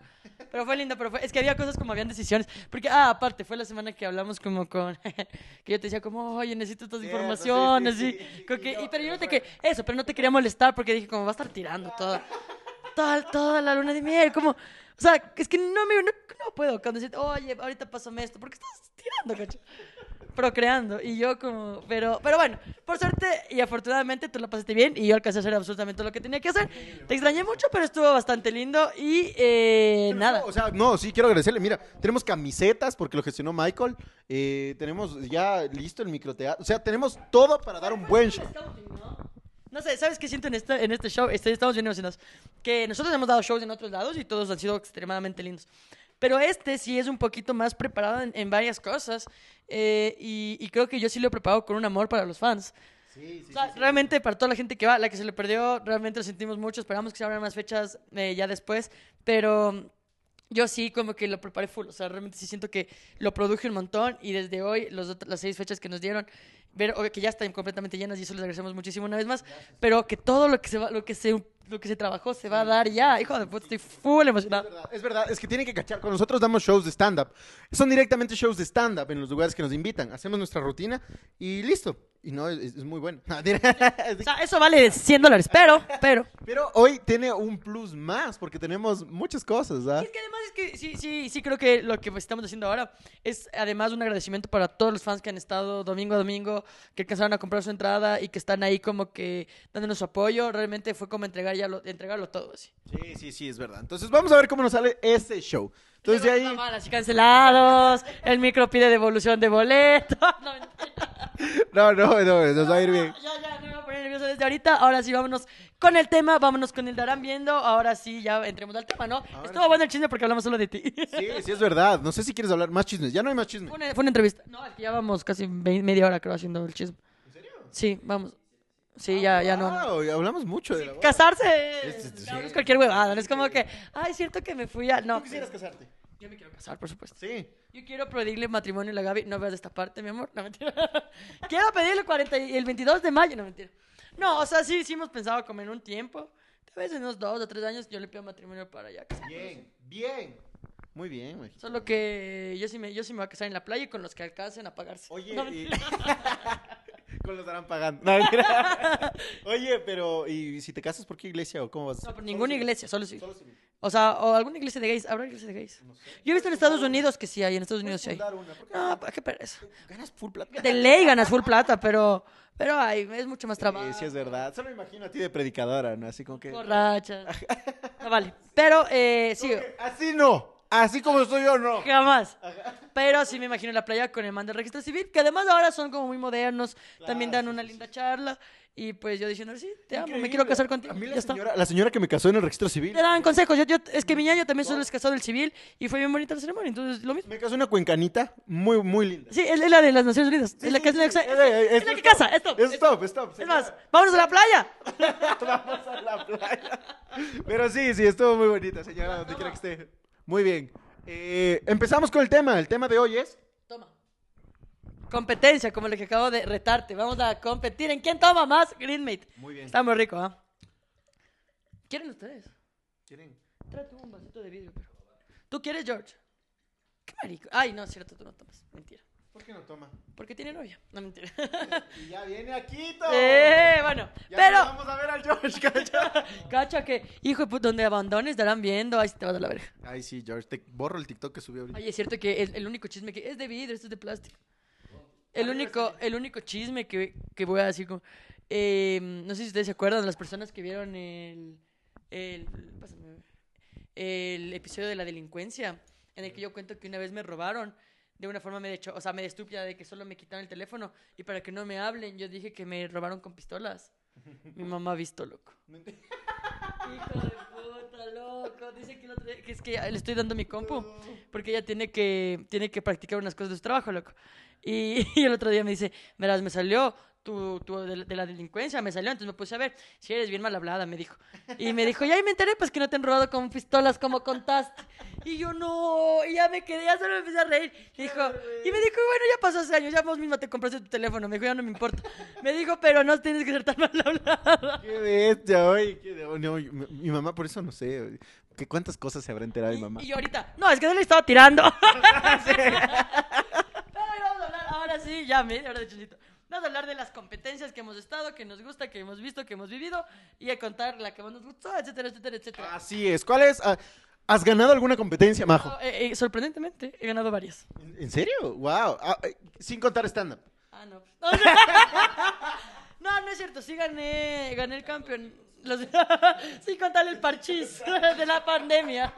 Pero fue lindo, pero fue... es que había cosas como habían decisiones. Porque, ah, aparte, fue la semana que hablamos como con. que yo te decía, como, oye, necesito estas informaciones. sí, sí, sí. Y yo- y- pero yo no te que Eso, pero no te quería molestar porque dije, como, va a estar tirando toda. Toda, toda la luna de miel, como. O sea, es que no me. No, no puedo. Cuando dices, oye, ahorita pásame esto, porque estás tirando, cacho procreando y yo como pero pero bueno por suerte y afortunadamente tú la pasaste bien y yo alcancé a hacer absolutamente lo que tenía que hacer te extrañé mucho pero estuvo bastante lindo y eh, nada No, o sea, no, sí, quiero agradecerle. Mira, tenemos camisetas porque lo gestionó Michael. eh, tenemos ya listo el microteatro. O sea, tenemos todo para dar un buen show. no sé, ¿sabes qué siento en este, en este show? Este- estamos bien emocionados. Que nosotros hemos dado shows en otros lados y todos han sido extremadamente lindos. Pero este sí es un poquito más preparado en, en varias cosas. eh, y, y creo que yo sí lo he preparado con un amor para los fans. Sí, sí, O sea, realmente para toda la gente que va, la que se le perdió, realmente lo sentimos mucho. Esperamos que se abran más fechas eh, ya después. Pero yo sí como que lo preparé full. O sea, realmente sí siento que lo produje un montón. Y desde hoy, los, las seis fechas que nos dieron, ver que ya están completamente llenas y eso les agradecemos muchísimo una vez más. Pero que todo lo que se va, lo que se, lo que se trabajó se va a dar ya. Hijo de puta, estoy full emocionado. Es verdad, es verdad, es que tienen que cachar. Con nosotros damos shows de stand-up. Son directamente shows de stand-up en los lugares que nos invitan. Hacemos nuestra rutina y listo. Y no, es, es muy bueno. O sea, eso vale 100 dólares, pero, pero. Pero hoy tiene un plus más porque tenemos muchas cosas. ¿ah? Y es que además es que sí, sí, sí creo que lo que estamos haciendo ahora es además un agradecimiento para todos los fans que han estado domingo a domingo, que alcanzaron a comprar su entrada y que están ahí como que dándonos su apoyo. Realmente fue como entregarlo todo. Sí, sí, sí, es verdad. Entonces vamos a ver cómo nos sale ese show. Entonces de ahí... Así cancelados, el micro pide devolución de boleto. No. No, no, no, nos va a ir bien. Ya, ya, no me voy a poner nervioso desde ahorita. Ahora sí, vámonos con el tema, vámonos con el Darán viendo. Ahora sí, ya entremos al tema, ¿no? Estuvo bueno el chisme porque hablamos solo de ti. Sí, sí, es verdad. No sé si quieres hablar más chismes. Ya no hay más chismes. Fue una, fue una entrevista. No, es que ya vamos casi media hora, creo, haciendo el chisme. ¿En serio? Sí, vamos. Sí, ya, ya no. Wow, y hablamos mucho de la boda. Casarse. Sí, sí, sí. No, no es cualquier huevada. No es como que, ay, es cierto que me fui a. No, ¿Tú quisieras casarte? yo me quiero casar, por supuesto. Sí. Yo quiero pedirle matrimonio a la Gaby. No veas esta parte, mi amor. No, mentira. quiero pedirle 40 y- el 22 de mayo. No, mentira. No, o sea, sí, sí hemos pensado como en un tiempo. Tal vez en unos dos o tres años yo le pido matrimonio para allá. Bien, bien. Muy bien, güey. Solo que yo sí, me, yo sí me voy a casar en la playa y con los que alcancen a pagarse. Oye, No, y... con los estarán pagando. No. Oye, pero ¿y si te casas por qué iglesia o cómo vas? No, por ninguna iglesia, solo sí. Solo civil. O sea, o alguna iglesia de gays. ¿Habrá iglesia de gays? Yo he visto en Estados Unidos que sí hay, en Estados Unidos sí hay. Una, ¿por qué No, ¿para qué pereza? Ganas full plata. De ley ganas full plata, pero, pero ay, es mucho más trabajo. Sí, sí, es verdad. Solo me imagino a ti de predicadora, ¿no? Así como que... Borracha. No vale. Pero, eh, sí. Así no. Así como estoy yo, no. Jamás. Pero sí me imagino la playa con el man del registro civil, que además ahora son como muy modernos, también dan una linda charla. Y pues yo diciendo, sí, te amo, me quiero casar contigo. A mí Ya la está. señora, la señora que me casó en el registro civil. Te daban consejos. Yo, yo, es que mi ñaño también solo es casado del civil y fue bien bonita la ceremonia, entonces lo mismo. Me casó una cuencanita muy, muy linda. Sí, es, es la de las Naciones Unidas. es la que es la, Sí, es, la que casa. Esto. Es stop, stop. Es más, vámonos a la playa. Vamos a la playa. Pero sí, sí, estuvo muy bonita, señora, donde quiera que esté. Muy bien. Eh, empezamos con el tema. El tema de hoy es. Toma. Competencia, como lo que acabo de retarte. Vamos a competir en quién toma más Greenmate. Muy bien. Está muy rico, ¿ah? ¿Quieren ustedes? ¿Quieren? Trae tú un vasito de vidrio, pero. ¿Tú quieres, George? ¿Qué marico? Ay, no, es cierto, tú no tomas. Mentira. ¿Por qué no toma? Porque tiene novia. No, mentira. Y ya viene Aquito. eh, bueno. Ya pero. Vamos a ver al George, cacha. Cacha que, hijo de puta, donde abandones estarán viendo. Ay, si te vas a la verga. Ay, sí, George. Te borro el TikTok que subió ahorita. Ay, es cierto que el, el único chisme que es de vidrio, esto es de plástico. El único, el único chisme que, que voy a decir como, eh, no sé si ustedes se acuerdan de las personas que vieron el, el, pásame, el episodio de la delincuencia, en el que yo cuento que una vez me robaron de una forma medio, cho- o sea, medio estúpida, de que solo me quitaron el teléfono y para que no me hablen, yo dije que me robaron con pistolas. Mi mamá ha visto, loco. Hijo de puta, loco. Dice que, el otro día- que es que le estoy dando mi compu porque ella tiene que, tiene que practicar unas cosas de su trabajo, loco. Y, y el otro día me dice, verás, me salió tu, tu de, de la delincuencia, me salió, entonces me puse a ver, si eres bien mal hablada, me dijo. Y me dijo, ya ahí me enteré, pues que no te han robado con pistolas como contaste. Y yo, no, y ya me quedé, ya solo me empecé a reír. Y dijo, y me dijo, bueno, ya pasó hace años, ya vos misma te compraste tu teléfono. Me dijo, ya no me importa. Me dijo, pero no tienes que ser tan mal hablada. Qué bestia, oye. Qué de- no, mi, mi mamá, por eso no sé. oye, que ¿Cuántas cosas se habrá enterado mi Y, mamá? y yo ahorita, no, es que no le estaba tirando. Pero hoy vamos a hablar, ahora sí, ya media hora de chulito. Vamos a hablar de las competencias que hemos estado, que nos gusta, que hemos visto, que hemos vivido, y a contar la que más nos gustó, etcétera, etcétera, etcétera. Así es. ¿Cuál es? Ah, ¿Has ganado alguna competencia, Majo? No, eh, eh, sorprendentemente, he ganado varias. ¿En en serio? Wow. Ah, eh, sin contar stand-up. Ah, no. No, no es cierto, sí gané, gané el campeón. Los- sí contarle el parchís de la pandemia.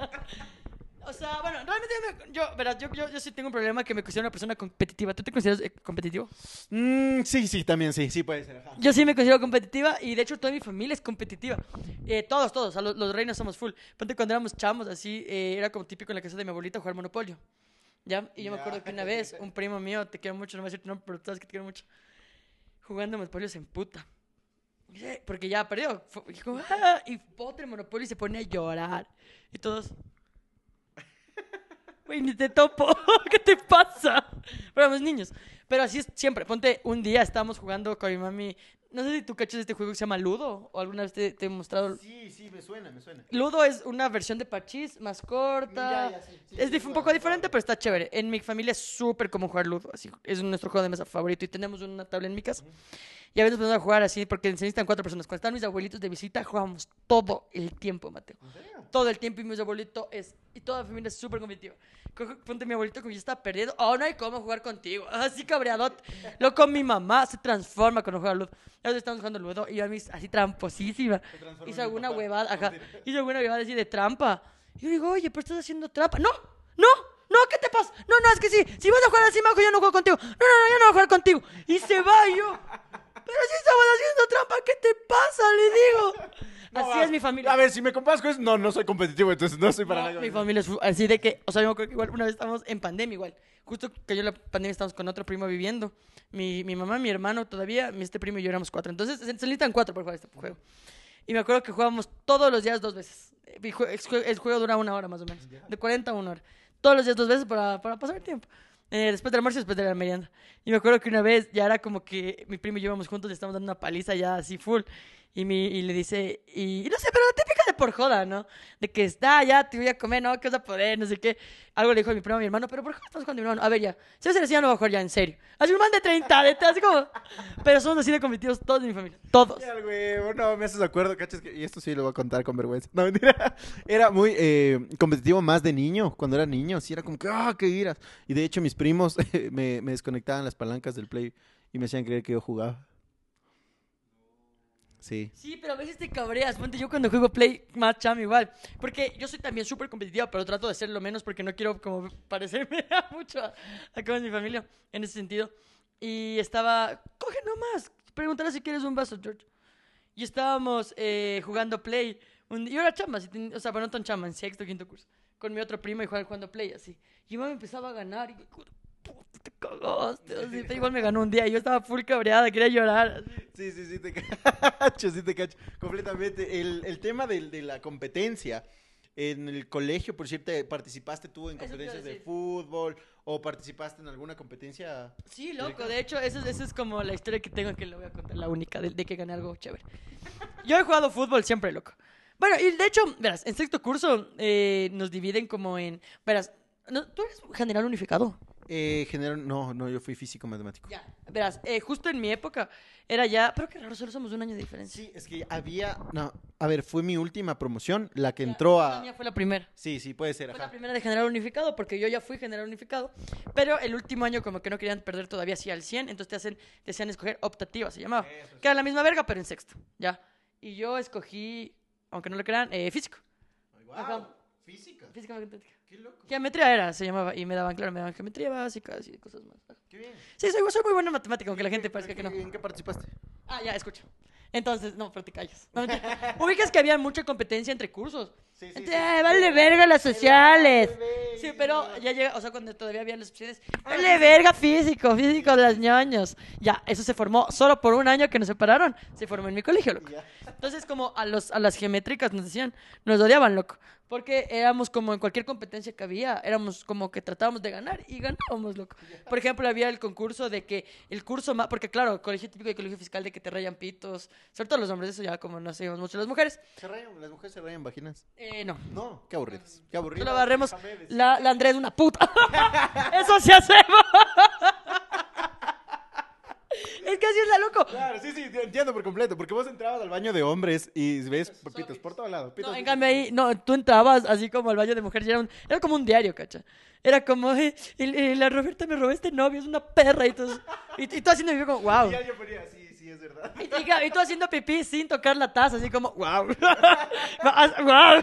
O sea, bueno, realmente yo, me- yo, verás, yo, yo, yo sí tengo un problema que me considero una persona competitiva. ¿Tú te consideras eh, competitivo? Mm, sí, sí, también sí. Sí puede ser. ajá. Yo sí me considero competitiva y de hecho toda mi familia es competitiva. Eh, todos, todos, o sea, los, los reinos somos full. Ponte cuando éramos chamos, así, eh, era como típico en la casa de mi abuelita jugar Monopolio. ¿Ya? Y yo me Ya. acuerdo que una vez un primo mío, te quiero mucho, no me voy a decir tu nombre, pero tú sabes que te quiero mucho, jugando Monopolio se emputa. Sí, Porque ya perdió. Y, como, "Ah", y bota el Monopolio y se pone a llorar. Y todos... Güey, ni te topo. ¿Qué te pasa? Pero éramos niños. Pero así es siempre. Ponte, un día estábamos jugando con mi mami. No sé si tú cachas este juego que se llama Ludo. O alguna vez te, te he mostrado. Sí, sí, me suena, me suena. Ludo es una versión de parchís más corta. Ya, ya, sí, sí, es sí, un poco sí, diferente, pero está chévere. En mi familia es súper como jugar Ludo. Así, es nuestro juego de mesa favorito. Y tenemos una tabla en mi casa. Y a veces nos a jugar así porque se necesitan cuatro personas. Cuando están mis abuelitos de visita, jugamos todo el tiempo, Mateo. Todo el tiempo. Y mi abuelito es. Y toda la familia es súper competitiva. Ponte mi abuelito como ya está perdiendo. Oh, no hay cómo jugar contigo. Así cabreadote. Loco, mi mamá se transforma cuando juega Ludo. Veces estamos jugando Ludo y yo a mí así tramposísima. Hizo alguna papá. huevada, ajá. Hizo alguna huevada así de trampa. Y yo digo, oye, pero estás haciendo trampa. No, no, no, ¿qué te pasa? No, no, es que sí. Si vas a jugar así, Majo, yo no juego contigo. No, no, no, yo no voy a jugar contigo. Y se va y yo. Pero si estamos haciendo trampa, ¿qué te pasa? Le digo. Así es mi familia. A ver, si me comparas con eso, no, no soy competitivo, entonces no soy para nada. mi familia es así de que, o sea, yo acuerdo que igual una vez estábamos en pandemia igual. Justo cayó la pandemia, estábamos con otro primo viviendo. Mi, mi mamá, mi hermano todavía, mi este primo y yo éramos cuatro. Entonces se necesitan cuatro para jugar este juego. Y me acuerdo que jugábamos todos los días dos veces. El juego dura una hora más o menos. De 40 a una hora. Todos los días dos veces para, para pasar el tiempo. Eh, después del almuerzo y después de la merienda. Y me acuerdo que una vez ya era como que mi primo y yo íbamos juntos y estábamos dando una paliza ya así full. Y, mi, y le dice, y, no sé, pero la típica de por joda, ¿no? De que está, ya te voy a comer, ¿no? ¿Qué vas a poder? No sé qué. Algo le dijo a mi primo a mi hermano, pero ¿por qué estamos jugando mi hermano? A ver, ya. Si va a ya no jugar ya, en serio. Así un man de 30, de así como. Pero somos así de competitivos todos de mi familia. Todos. Ya, güey, bueno, me haces acuerdo, cachas, y esto sí lo voy a contar con vergüenza. No, mentira. Era muy eh, competitivo más de niño, cuando era niño, sí era como que, ah, qué iras. Y de hecho mis primos me, me desconectaban las palancas del play y me hacían creer que yo jugaba. Sí. Sí, pero a veces te cabreas. Ponte yo cuando juego Play más cham igual. Porque yo soy también súper competitiva, pero trato de hacerlo menos porque no quiero como parecerme mucho a, a mi familia en ese sentido. Y estaba, coge nomás, pregúntale si quieres un vaso, George. Y estábamos eh, jugando Play. Yo era chamba, así ten- o sea, bueno, no tan chamba, en sexto, quinto curso. Con mi otro primo y jugando, Play, así. Y me empezaba a ganar y, te cagaste. Así, igual me ganó un día yo estaba full cabreada, quería llorar. Sí, sí, sí, te cacho, sí te cacho. Completamente. El, el tema del- de, la competencia. En el colegio, por cierto, ¿participaste tú en competencias de fútbol o participaste en alguna competencia? Sí, loco. De hecho, esa esa es como la historia que tengo que le voy a contar, la única, de, de que gané algo chévere. Yo he jugado fútbol siempre, loco. Bueno, y de hecho, verás, en sexto curso eh, nos dividen como en... Verás, ¿tú eres general unificado? Eh, general, no, no, yo fui físico matemático. Ya. Verás, eh, justo en mi época era ya... Pero qué raro, solo somos un año de diferencia. Sí, es que había, no, a ver, fue mi última promoción, la que entró La a... mía fue la primera. Sí, sí, puede ser, Fue la primera de general unificado, porque yo ya fui general unificado. Pero el último año como que no querían perder todavía así al 100, entonces te hacen, te hacían escoger optativa, se llamaba. Que era la misma verga, pero en sexto, ¿ya? Y yo escogí, aunque no lo crean, eh, físico. Ajá. Física, Física matemática. qué loco, Geometría era, se llamaba, y me daban, claro, me daban geometría básica y cosas más. Qué bien. Sí, soy, soy muy buena en matemática, aunque la gente parezca que no. ¿En qué participaste? Ah, ya, escucha. Entonces, no, pero te callas. No. Ubicas que había mucha competencia entre cursos. Sí, sí, Entre, sí. "Ay, vale verga las sociales. Sí, pero ya llega, o sea, cuando todavía había las opciones, vale verga físico, físico de las ñoños. Ya, eso se formó solo por un año que nos separaron. Se formó en mi colegio, loco. Entonces, como a, los, a las geométricas nos decían, nos odiaban, loco. Porque éramos como en cualquier competencia que había, éramos como que tratábamos de ganar y ganábamos, loco. Por ejemplo, había el concurso de que el curso más, porque claro, colegio típico de colegio fiscal de que te rayan pitos, sobre todo los hombres, eso ya como no hacíamos mucho las mujeres. ¿Se rayan, las mujeres se rayan vaginas? Eh, no. No, qué aburridas, qué aburridas. Solo barremos la, la Andrea es una puta. Eso sí hacemos. Es que así es la loco. Claro, sí, sí, entiendo por completo, porque vos entrabas al baño de hombres y ves pitos por todo lado. No, pitos- en cambio ahí, no, tú entrabas así como al baño de mujeres y era, un- era como un diario, cacha. Era como, eh, el- el- la Roberta me robó este novio, es una perra. Y tú, y, y tú haciendo pipí como, wow. Y alguien ponía, sí, sí, es verdad. Y, y- y tú haciendo pipí sin tocar la taza, así como, wow. wow.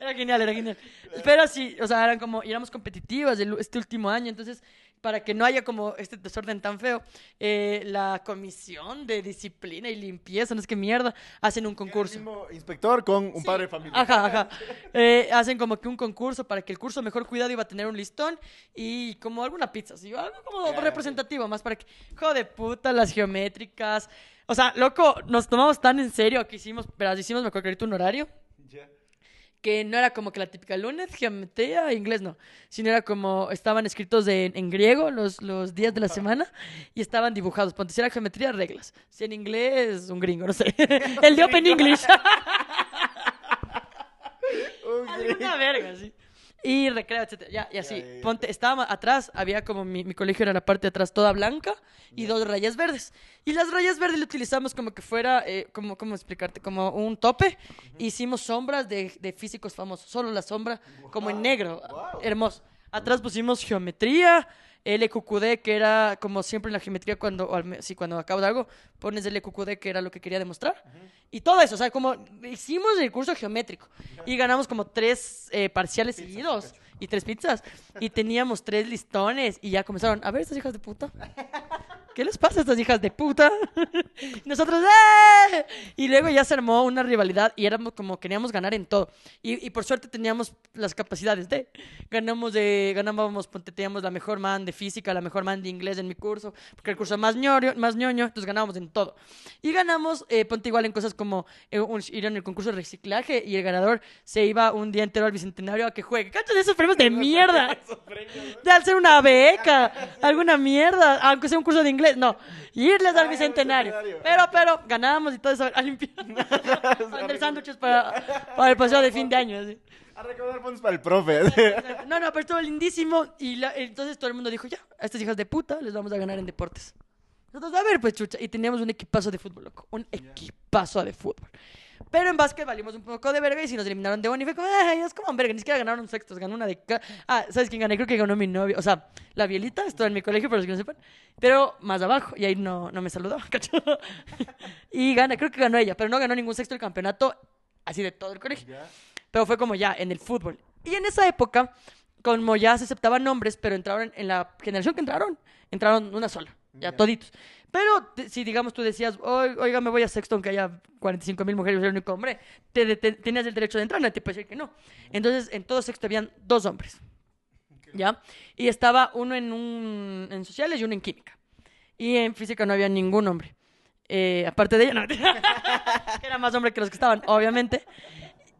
Era genial, era genial. Pero sí, o sea, eran como, y éramos competitivas el- este último año, entonces, para que no haya como este desorden tan feo, eh, la comisión de disciplina y limpieza, no es que mierda, hacen un concurso. El mismo inspector con un padre de familia. Ajá, ajá. Eh, hacen como que un concurso para que el curso mejor cuidado iba a tener un listón y como alguna pizza, ¿sí? algo como representativo, más para que, hijo de puta, las geométricas. O sea, loco, nos tomamos tan en serio que hicimos, pero hicimos, me acuerdo que ahorita un horario Ya. Que no era como que la típica lunes, geometría, inglés no, sino era como estaban escritos de- en griego los, los días de la semana y estaban dibujados. Ponte, si era geometría, reglas. Si en inglés, un gringo, no sé. El de Open English. Un Alguna verga, sí. Y recreo, etcétera. Ya, y así. Ya, ya, ya. Ponte, estaba atrás, había como mi, mi colegio era la parte de atrás toda blanca y dos rayas verdes. Y las rayas verdes le utilizamos como que fuera, eh, como, ¿cómo explicarte? Como un tope. Hicimos sombras de, de físicos famosos, solo la sombra, como en negro. Wow. Hermoso. Atrás pusimos geometría, LQQD, que era como siempre en la geometría, cuando, o al me- sí, cuando acabas de algo, pones LQQD, que era lo que quería demostrar. Y todo eso, o sea, como hicimos el curso geométrico y ganamos como tres eh, parciales seguidos y tres pizzas. Y teníamos tres listones y ya comenzaron, a ver, estas hijas de puta. ¿Qué les pasa a estas hijas de puta? Y nosotros, ¡eh! Y luego ya se armó una rivalidad y éramos como queríamos ganar en todo. Y, y por suerte teníamos las capacidades de. Ganamos de, ganábamos, teníamos la mejor man de física, la mejor man de inglés en mi curso, porque el curso más ñoño, más ñoño, entonces ganábamos en todo. Y ganamos, eh, ponte igual en cosas como eh, un- ir en el concurso de reciclaje y el ganador se iba un día entero al bicentenario a que juegue. ¿Cachas esos premios de mierda? de hacer una beca, alguna mierda, aunque sea un curso de inglés, no, irles al Ay, bicentenario. Pero, pero, ganábamos y todo eso a limpiar. vender sándwiches para, para el paseo de fin de año. así. A recaudar fondos para el profe. No, no, pero estuvo lindísimo y la- entonces todo el mundo dijo, ya, a estas hijas de puta les vamos a ganar en deportes. Nosotros, a ver, pues chucha, y teníamos un equipazo de fútbol, loco, un equipazo de fútbol. Pero en básquet valimos un poco de verga y si nos eliminaron de y fue como, ay, es como verga, ni siquiera ganaron un sexto, ganó una de... Ah, ¿sabes quién gané? Creo que ganó mi novio. O sea, la Bielita, estuvo en mi colegio, para los que no sepan. Pero más abajo, y ahí no, no me saludó, ¿cacho? y gana, creo que ganó ella, pero no ganó ningún sexto del campeonato, así de todo el colegio. Pero fue como ya en el fútbol. Y en esa época, como ya se aceptaban nombres, pero entraron en la generación que entraron, entraron una sola, ya toditos. Pero te- si, digamos, tú decías, "Oi- oiga, me voy a sexto aunque haya 45 mil mujeres y soy el único hombre, te, te- tenías el derecho de entrar, nadie te puede decir que no. Entonces, en todo sexto habían dos hombres, ¿ya? Y estaba uno en, un, en sociales y uno en química. Y en física no había ningún hombre. Eh, aparte de ella, no. que era más hombre que los que estaban, obviamente.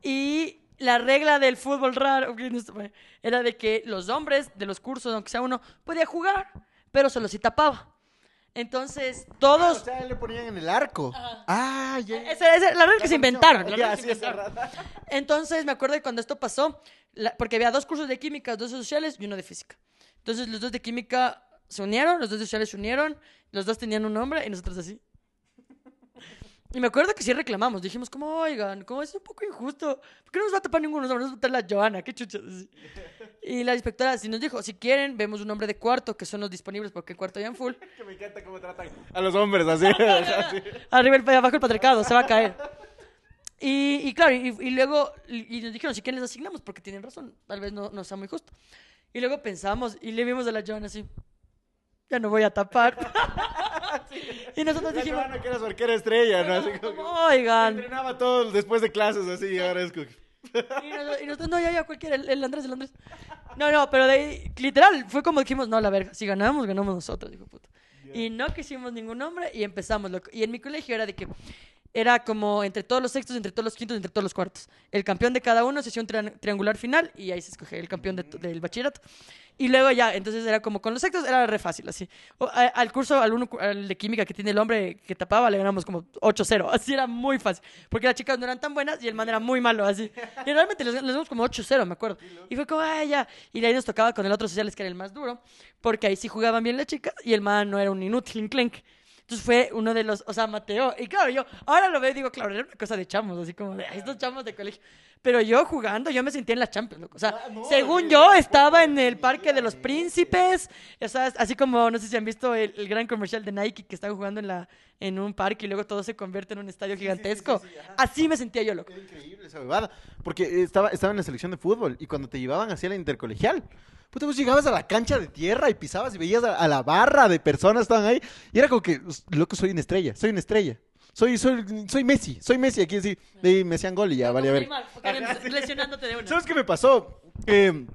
Y la regla del fútbol raro era de que los hombres de los cursos, aunque sea uno, podía jugar, pero solo si tapaba. Entonces, Ah, o todos... sea, le ponían en el arco. Ah, ya. Esa esa es la regla que se inventaron. la Ya, regla que se sí, es inventaron. verdad. Entonces, me acuerdo de cuando esto pasó, la- porque había dos cursos de química, dos de sociales y uno de física. Entonces, los dos de química se unieron, los dos de sociales se unieron, los dos tenían un nombre y nosotros así. Y me acuerdo que sí reclamamos, dijimos como, oigan, como es un poco injusto, ¿por qué no nos va a tapar ninguno? Nos va a tapar la Joana, qué chucha. Así. Y la inspectora sí nos dijo, si quieren, vemos un nombre de cuarto, que son los disponibles porque en cuarto ya en full. Que me encanta cómo tratan a los hombres así. así. Arriba el, abajo el patriarcado, se va a caer. Y, y claro, y, y luego y nos dijeron, si quieren les asignamos, porque tienen razón, tal vez no, no sea muy justo. Y luego pensamos y le vimos a la Joana así, ya no voy a tapar. Y nosotros La dijimos, que era su arquera estrella, ¿no? Así como oigan. entrenaba todos después de clases así y ahora es como Y nosotros, y nosotros, no, ya, ya, cualquiera, el, el Andrés, el Andrés. No, no, pero de ahí, literal, fue como dijimos, no, la verga, si ganamos, ganamos nosotros, dijo puta. Y no quisimos ningún nombre y empezamos. loco. Y en mi colegio era de que era como entre todos los sextos, entre todos los quintos, entre todos los cuartos. El campeón de cada uno se hacía un trian- triangular final y ahí se escogía el campeón del bachillerato. Y luego ya, entonces era como con los sextos, era re fácil, así. Al curso, al, uno, de química que tiene el hombre que tapaba, le ganamos como 8-0. Así era muy fácil. Porque las chicas no eran tan buenas y el man era muy malo, así. Y realmente les, les ganamos como 8-0, me acuerdo. Y fue como, ay, ya. Y de ahí nos tocaba con el otro sociales, que era el más duro, porque ahí sí jugaban bien las chicas y el man no era un inútil, enclenque. Entonces fue uno de los, o sea, Mateo. Y claro, yo ahora lo veo y digo, claro, era una cosa de chamos, así como de "Ay, estos chamos de colegio. Pero yo jugando, yo me sentía en la Champions, loco. O sea, Ah, no, según yo, estaba en el Parque de los. Príncipes. Ya sabes, así como, no sé si han visto el, el gran comercial de Nike que están jugando en, la, en un parque y luego todo se convierte en un estadio sí, sí, gigantesco. sí. Así me sentía yo, loco. Era increíble esa bebada. Porque estaba, estaba en la selección de fútbol y cuando te llevaban hacia la intercolegial, puta, vos llegabas a la cancha de tierra y pisabas y veías a, a la barra de personas que estaban ahí. Y era como que, loco, soy una estrella, soy una estrella. Soy, soy, soy Messi, soy Messi aquí. De ahí me hacían gol y ya, vale, a ver. Neymar, porque lesionándote de una. ¿Sabes qué me pasó? Eh,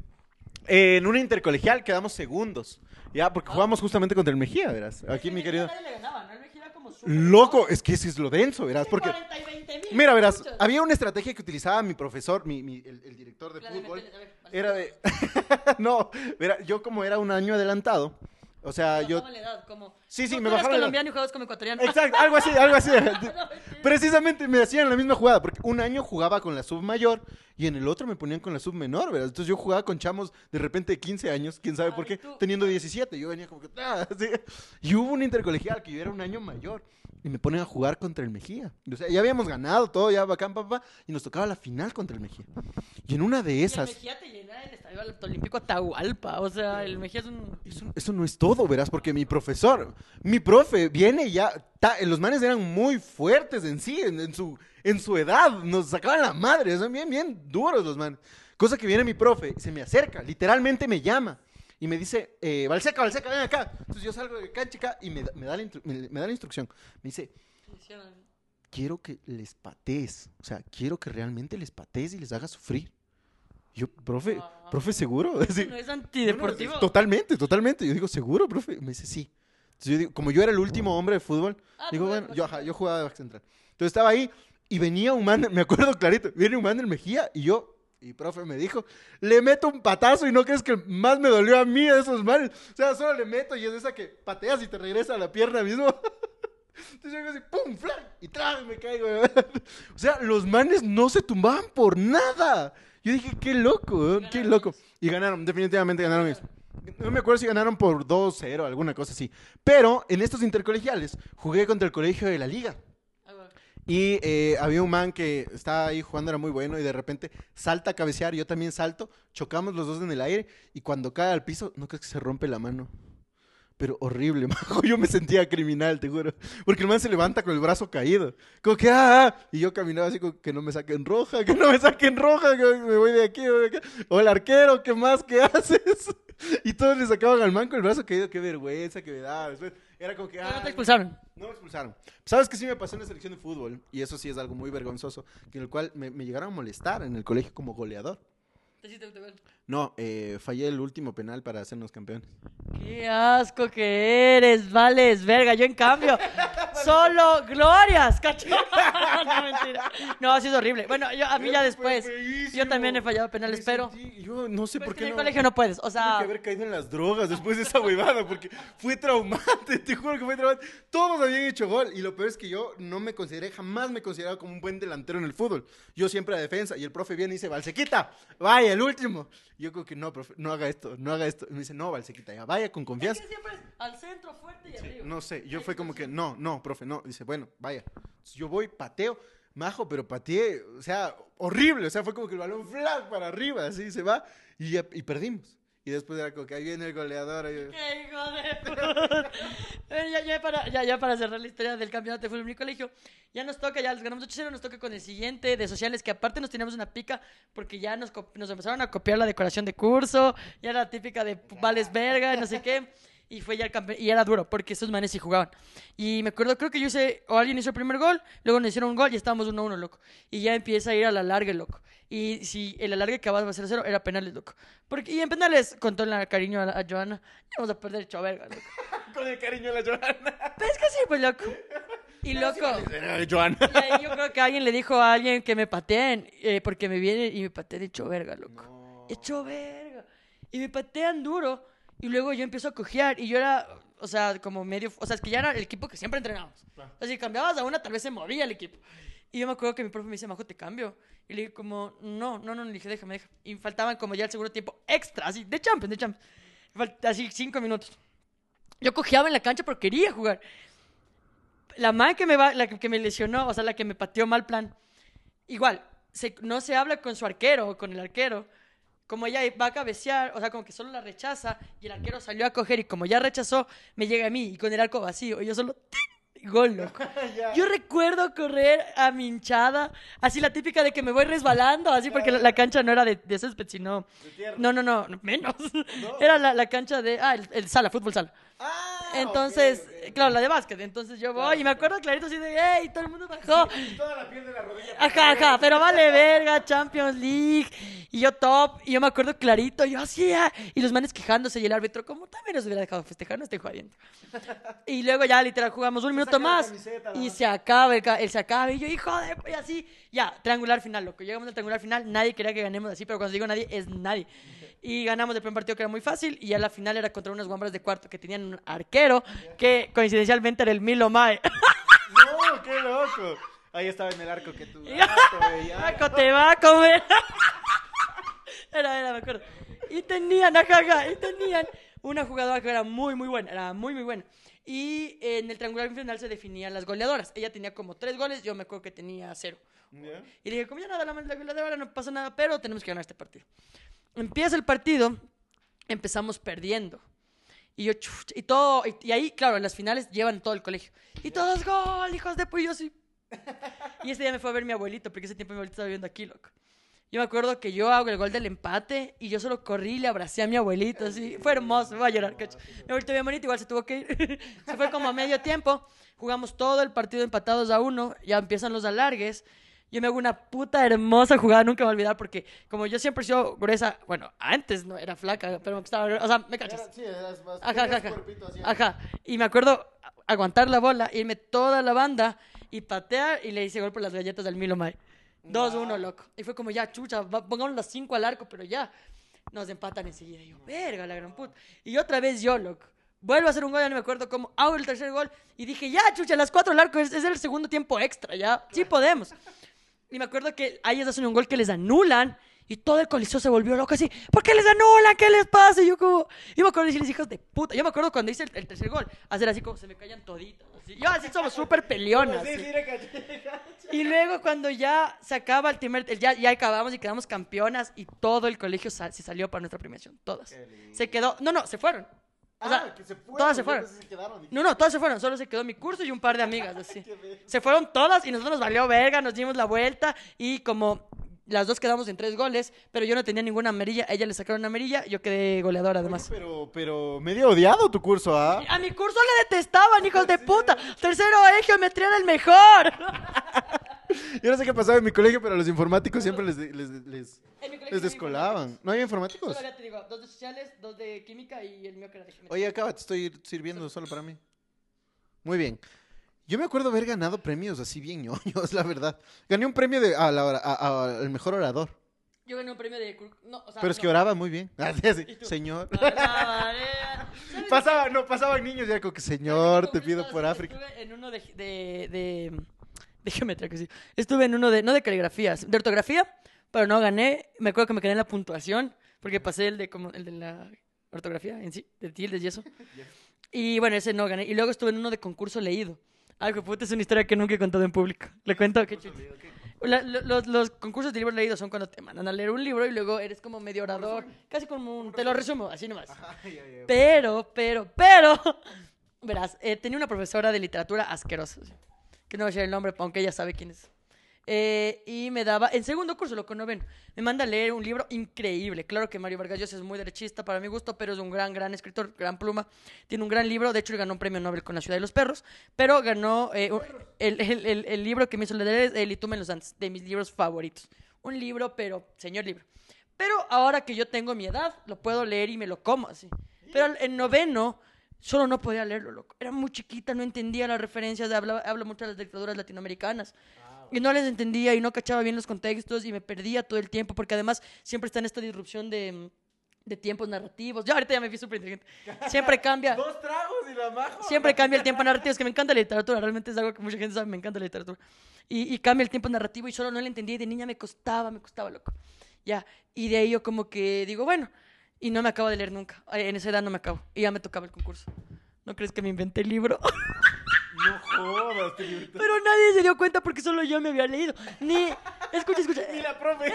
en una intercolegial quedamos segundos. Ya, porque jugamos justamente contra el Mejía, verás. Aquí, mi querido. Nadie le ganaba, ¿no? El Mejía era como súper- Loco, es que ese es lo denso, verás. Porque. 40 y 20 mil, Mira, verás, había una estrategia que utilizaba mi profesor, mi, mi- el, el director de fútbol. ver, Era de. no, verá, yo como era un año adelantado. O sea, yo. la edad, como, Sí, sí, no, me tú la edad. colombiano y jugabas como ecuatoriano. Exacto, algo así, algo así. Precisamente me hacían la misma jugada, porque un año jugaba con la sub mayor y en el otro me ponían con la sub menor, ¿verdad? Entonces yo jugaba con chamos de repente de 15 años, quién sabe por qué, tú- teniendo 17. Yo venía como que. ah. Y hubo un intercolegial que yo era un año mayor y me ponen a jugar contra el Mejía. O sea, ya habíamos ganado todo, ya bacán, papá, y nos tocaba la final contra el Mejía. Y en una de Y el esas. Mejía te llena el estadio olímpico Atahualpa. O sea, el Mejía es un. Eso, eso no es todo, verás, porque mi profesor, mi profe, viene y ya. ta- los manes eran muy fuertes en sí, en, en su, en su edad. Nos sacaban la madre, son bien, bien duros los manes. Cosa que viene mi profe, se me acerca, literalmente me llama y me dice, eh, Valseca, Valseca, ven acá. Entonces yo salgo de cancha acá y me, da- me da la me- me da la instrucción. Me dice, quiero que les patees. O sea, quiero que realmente les patees y les hagas sufrir. Yo, profe, Ah. profe, ¿seguro? No es no, no, antideportivo. es- totalmente, totalmente. Yo digo, ¿seguro, profe? Me dice, sí. Entonces yo digo, como yo era el último hombre de fútbol, Ah, digo, tú bueno, eras yo, ajá, yo jugaba de back central. Entonces estaba ahí y venía un man, me acuerdo clarito, viene un man del Mejía y yo, y profe me dijo, le meto un patazo y no crees que más me dolió a mí de esos manes. O sea, solo le meto y es esa que pateas y te regresa a la pierna mismo. Entonces yo hago así, ¡pum! ¡flac! Y ¡tras! me caigo. O sea, los manes no se tumbaban por nada. Yo dije, qué loco, ¿eh? qué loco. Y ganaron, definitivamente ganaron eso. No me acuerdo si ganaron por 2-0, alguna cosa así. Pero en estos intercolegiales jugué contra el colegio de la liga. Y eh, había un man que estaba ahí jugando, era muy bueno, y de repente salta a cabecear, yo también salto, chocamos los dos en el aire, y cuando cae al piso, no crees que se rompe la mano. Pero horrible, majo. Yo me sentía criminal, te juro. Porque el man se levanta con el brazo caído. Como que, ah, ah", Y yo caminaba así como que no me saquen roja, que no me saquen roja, que me voy de aquí, me voy de. O el arquero, ¿qué más? ¿Qué haces? Y todos le sacaban al man con el brazo caído. Qué vergüenza que me. Después era como que, no te expulsaron. no me expulsaron. ¿Sabes qué sí me pasó en la selección de fútbol? Y eso sí es algo muy vergonzoso. Que en el cual me, me llegaron a molestar en el colegio como goleador. Te hiciste autogol. No, eh, fallé el último penal para hacernos campeones. Qué asco que eres, vales, verga. Yo, en cambio, solo glorias, cacho. no, mentira. No, así es horrible. Bueno, yo, a mí ya después. Yo también he fallado penales, pero. Yo no sé Pues por qué en el no. colegio no puedes. O Tuve sea, que haber caído en las drogas después de esa huevada, porque fue traumante, te juro que fue traumante. Todos habían hecho gol, y lo peor es que yo no me consideré, jamás me he considerado como un buen delantero en el fútbol. Yo siempre a defensa, y el profe viene y dice, Valsequita, vaya, el último. Yo creo que no, profe, no haga esto, no haga esto. Y me dice, no, Valsequita, ya vaya con es confianza. que siempre es al centro, fuerte y arriba. No sé, yo fue como que, no, no, profe, no. Dice, bueno, vaya. Entonces, yo voy, pateo, majo, pero pateé, o sea, horrible. O sea, fue como que el balón flag para arriba, así se va, y, y perdimos. Y después era como que viene el goleador. ¡Qué hijo de puta! Ya, ya, para, cerrar la historia del campeonato de fútbol en mi colegio, ya nos toca, ya les ganamos 8-0, nos toca con el siguiente de sociales, que aparte nos teníamos una pica porque ya nos, nos empezaron a copiar la decoración de curso, ya era la típica de vales verga, no sé qué. Y fue ya el campe- y era duro, porque esos manes sí jugaban. Y me acuerdo, creo que yo hice, o alguien hizo el primer gol, luego nos hicieron un gol y estábamos 1-1, loco. Y ya empieza a ir a la larga, loco. Y si el alargue acababa de 0-0, era penales, loco. Porque, y en penales, con todo el cariño a, la- a Joana, íbamos a perder hecho verga, loco. Con el cariño de la Joana. Pero es que sí, pues, loco. Y loco. Joana. Y ahí yo creo que alguien le dijo a alguien que me pateen, eh, porque me vienen y me patean hecho verga, loco. Hecho verga. Y me patean duro. Y luego yo empiezo a cojear. Y yo era, o sea, como medio. O sea, es que ya era el equipo que siempre entrenábamos. O sea, si cambiabas a una, tal vez se movía el equipo. Y yo me acuerdo que mi profe me dice, Majo, te cambio. Y le dije, como, no, no, no, le dije, déjame, déjame. Y faltaban como ya el segundo tiempo extra, así, de Champions, de Champions. Así, cinco minutos. Yo cojeaba en la cancha porque quería jugar la man que me va, la que que me lesionó, o sea, la que me pateó mal plan. Igual, se- no se habla con su arquero o con el arquero. Como ella va a cabecear, o sea, como que solo la rechaza y el arquero salió a coger y como ya rechazó, me llega a mí y con el arco vacío. Y yo solo ¡ting! gol, loco. Yo recuerdo correr a mi hinchada, así la típica de que me voy resbalando, así porque la, la cancha no era de, de césped, sino... No, no, no, menos. Era la, la cancha de... Ah, el, el sala, fútbol sala. Ah, Entonces. Claro, la de básquet. Entonces yo voy y me acuerdo clarito así de, ¡ey! Todo el mundo bajó. Y toda la piel de la rodilla. Ajá, ajá, pero vale verga, Champions League. Y yo top. Y yo me acuerdo clarito, yo así, ah, y los manes quejándose. Y el árbitro, como también los hubiera dejado festejar, no estoy jodiendo. Y luego ya literal jugamos un minuto más. camiseta, Y se acaba, el, ca- el se acaba. Y yo, hijo de. Y así, ya, triangular final, loco. Llegamos al triangular final. Nadie quería que ganemos así, pero cuando digo nadie, es nadie. Y ganamos el primer partido que era muy fácil. Y ya la final era contra unas guambras de cuarto que tenían un arquero que coincidencialmente era el Milo Mae. No, qué loco. Ahí estaba en el arco que tú. Paco te va a comer. Era, era, me acuerdo. Y tenían, ajá, y tenían una jugadora que era muy, muy buena, era muy, muy buena. Y en el triangular final se definían las goleadoras. Ella tenía como tres goles, yo me acuerdo que tenía cero. Ya. Y le dije, como ya nada, la, la goleadora no pasa nada, pero tenemos que ganar este partido. Empieza el partido, empezamos perdiendo. Y yo, chuch, y todo, y, ahí, claro, en las finales llevan todo el colegio. Y todos, gol, hijos de pu-", y yo así. Y ese día me fue a ver mi abuelito, porque ese tiempo mi abuelito estaba viviendo aquí, loco. Yo me acuerdo que yo hago el gol del empate y yo solo corrí y le abracé a mi abuelito, así. Fue hermoso, me voy a llorar, cacho. Mi abuelito bien bonito, igual se tuvo que ir. se fue como a medio tiempo. Jugamos todo el partido empatados a uno, ya empiezan los alargues. Yo me hago una puta hermosa jugada, nunca me voy a olvidar, porque como yo siempre he sido gruesa, bueno, antes no era flaca, pero estaba, o sea, me cachas. Era- Sí, eras más. Ajá, ajá, ajá. así. Ajá. Y me acuerdo aguantar la bola, irme toda la banda y patear y le hice gol por las galletas del Milo Mai. 2-1, loco. Y fue como ya, chucha, pongamos las 5 al arco, pero ya. Nos empatan enseguida. Y yo, verga, la gran puta. Y otra vez yo, loco. Vuelvo a hacer un gol, ya no me acuerdo cómo. Hago el tercer gol y dije, ya, chucha, las 4 al arco, es, es el segundo tiempo extra, ya. Sí podemos. Y me acuerdo que a ellos hacen un gol que les anulan. Y todo el coliseo se volvió loco así. ¿Por qué les anulan? ¿Qué les pasa? Y yo como... Yo me acuerdo de decirles hijos de puta. Yo me acuerdo cuando hice el, el tercer gol. Hacer así como se me callan toditos. así. Yo así somos súper peleonas. Sí. Y luego cuando ya se acaba el primer, ya, ya acabamos y quedamos campeonas y todo el colegio sa- se salió para nuestra premiación, todas. Se quedó, no, no, se fueron. O sea, Ah, que se fueron, todas se fueron. se quedaron. No, no, todas se fueron, solo se quedó mi curso y un par de amigas, así. Se fueron todas y nosotros nos valió verga, nos dimos la vuelta y como las dos quedamos en tres goles, pero yo no tenía ninguna amarilla, ella le sacaron una amarilla, yo quedé goleadora además. Pero, pero, medio odiado tu curso, ¿ah? A mi curso le detestaban, hijos de puta. Tercero E, geometría era el mejor. Yo no sé qué pasaba en mi colegio, pero a los informáticos siempre les, les, les, había descolaban. ¿No hay informáticos? Solo te digo, dos de sociales, dos de química y el mío que era de geometría. Oye, acá te estoy sirviendo solo para mí. Muy bien. Yo me acuerdo haber ganado premios así bien ñoños, la verdad. Gané un premio de a la hora- a- a- al mejor orador. Yo gané un premio de... No, o sea, Pero es no. que oraba muy bien. Así, así, ¿Y tú? Señor. Pasaba, no, pasaban niños ya como que, señor, ¿Sabes te pido por África. Estuve en uno de, de, de, que. Estuve en uno de, no de caligrafía, de ortografía, pero no gané. Me acuerdo que me quedé en la puntuación, porque pasé el de, como, el de la ortografía en sí, de tildes y eso. Y bueno, ese no gané. Y luego estuve en uno de concurso leído. Algo puta, es una historia que nunca he contado en público. Le cuento que La- lo- los, los concursos de libros leídos son cuando te mandan a leer un libro y luego eres como medio orador. Casi como un... Te lo resumo, así nomás. Pero, pero, pero, verás, eh, tenía una profesora de literatura asquerosa, que no voy a decir el nombre, aunque ella sabe quién es. Eh, y me daba, en segundo curso, lo que no ven, me manda a leer un libro increíble. Claro que Mario Vargas Llosa es muy derechista para mi gusto, pero es un gran, gran escritor, gran pluma. Tiene un gran libro, de hecho, ganó un premio Nobel con La Ciudad de los Perros, pero ganó eh, el, el- el- el libro que me hizo leer es El y tú me los antes, de mis libros favoritos. Un libro, pero, señor libro. Pero ahora que yo tengo mi edad, lo puedo leer y me lo como así. Pero en noveno, solo no podía leerlo, loco. Era muy chiquita, no entendía las referencias, habla, habla mucho de las dictaduras latinoamericanas. Y no les entendía y no cachaba bien los contextos y me perdía todo el tiempo porque además siempre está en esta disrupción de, de tiempos narrativos. Yo ahorita ya me vi súper inteligente. Siempre cambia. Dos tragos y la majo. Siempre cambia el tiempo narrativo. Es que me encanta la literatura. Realmente es algo que mucha gente sabe. Me encanta la literatura. Y, y cambia el tiempo narrativo y solo no le entendía. Y de niña me costaba, me costaba, loco. Ya. Y de ahí yo como que digo, bueno. Y no me acabo de leer nunca. En esa edad no me acabo. Y ya me tocaba el concurso. ¿No crees que me inventé el libro? No jodas, te. Pero nadie se dio cuenta porque solo yo me había leído. Ni... Escucha, escucha. Ni la profe.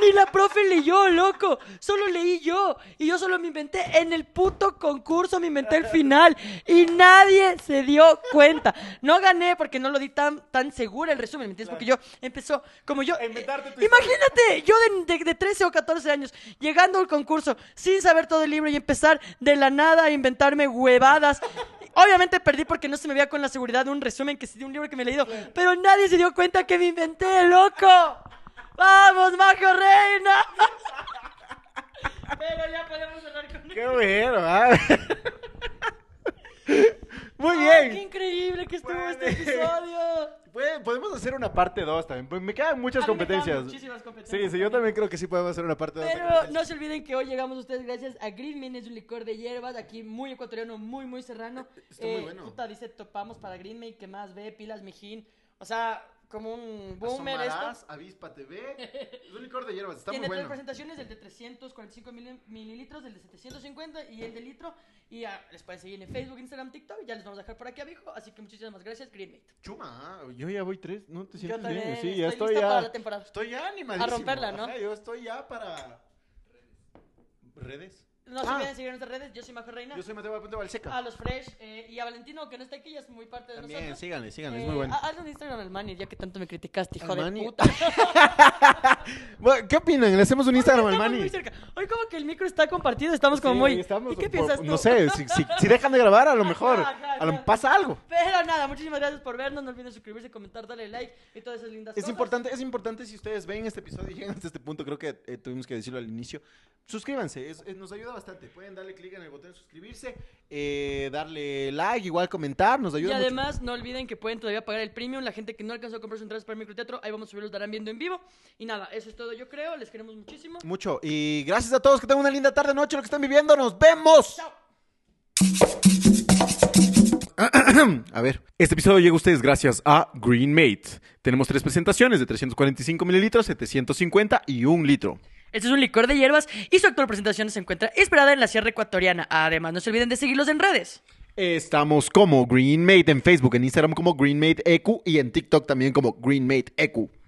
Ni la profe leyó, loco. Solo leí yo. Y yo solo me inventé en el puto concurso, me inventé el final. Y nadie se dio cuenta. No gané porque no lo di tan, tan segura el resumen, ¿me entiendes? Porque yo empezó, como yo... Inventarte tu Imagínate, yo de, de- de 13 o 14 años, llegando al concurso, sin saber todo el libro y empezar de la nada a inventarme huevadas. Obviamente perdí porque no se me veía con la seguridad de un resumen que sí de un libro que me he leído. Pero nadie se dio cuenta que me inventé, loco. ¡Vamos, Majo Reina! Pero ya podemos hablar con Qué bueno, ¿ah? Muy ¡Ay, ¡Qué bien. increíble que estuvo este episodio! Puede- Podemos hacer una parte 2 también. pues me quedan muchas A mí me quedan competencias. muchísimas competencias Sí, sí, yo también creo que sí podemos hacer una parte 2. Pero no se olviden que hoy llegamos a ustedes gracias a Greenman, es un licor de hierbas, aquí muy ecuatoriano, muy, muy serrano. Está muy bueno. Puta, dice, topamos para Greenman, que más ve, pilas, mijín. O sea, como un boomer Asomarás, esto. Avispa TV. Es un licor de hierbas, está Tiene muy tres bueno. presentaciones, el de 345 mili- mililitros, el de 750 y el de litro. Y ya les pueden seguir en Facebook, Instagram, TikTok. Ya les vamos a dejar por aquí abajo. Así que muchísimas gracias, Greenmate. Chuma, ah, yo ya voy tres, ¿no te Yo sientes también bien? Sí, ya estoy lista ya. para la temporada. Estoy ya animadísimo. A romperla, ¿no? Ajá, yo estoy ya para... ¿Redes? No se Ah. olviden seguir en nuestras redes. Yo soy Majo Reina. Yo soy Mateo Apunte Valseca. A los Fresh eh, y a Valentino, que no está aquí, ya es muy parte de También, nosotros. síganle, síganle, es Eh, muy bueno. ha- Hazle un Instagram al Manny, ya que tanto me criticaste, hijo de puta. Bueno, ¿Qué opinan? ¿Le hacemos un Instagram al Manny? muy cerca. Hoy como que el micro está compartido, estamos como Sí, muy... estamos, ¿Y qué por- piensas tú? No sé, si, si- si dejan de grabar, a lo mejor Ajá, ajá, a lo- ajá. pasa algo. Pero nada, muchísimas gracias por vernos. No olviden suscribirse, comentar, darle like y todas esas lindas Es cosas. importante, es importante si ustedes ven este episodio y llegan hasta este punto, creo que eh, tuvimos que decirlo al inicio. Suscríbanse, es- es- nos ayuda bastante. Pueden darle clic en el botón de suscribirse, eh, darle like, igual comentar, nos Y ayuda mucho. además, no olviden que pueden todavía pagar el premium. La gente que no alcanzó a comprar sus entradas para el microteatro, ahí vamos a subir, los darán viendo en vivo. Y nada, eso es todo, yo creo. Les queremos muchísimo. Mucho. Y gracias a todos, que tengan una linda tarde, noche, lo que están viviendo. ¡Nos vemos! Chao. A ver, este episodio llega a ustedes gracias a Greenmate. Tenemos tres presentaciones de 345 mililitros, 750 y un litro. Este es un licor de hierbas y su actual presentación se encuentra esperada en la Sierra Ecuatoriana. Además, no se olviden de seguirlos en redes. Estamos como GreenMate en Facebook, en Instagram como Green Mate GreenMateEQ y en TikTok también como Green Mate GreenMateEQ.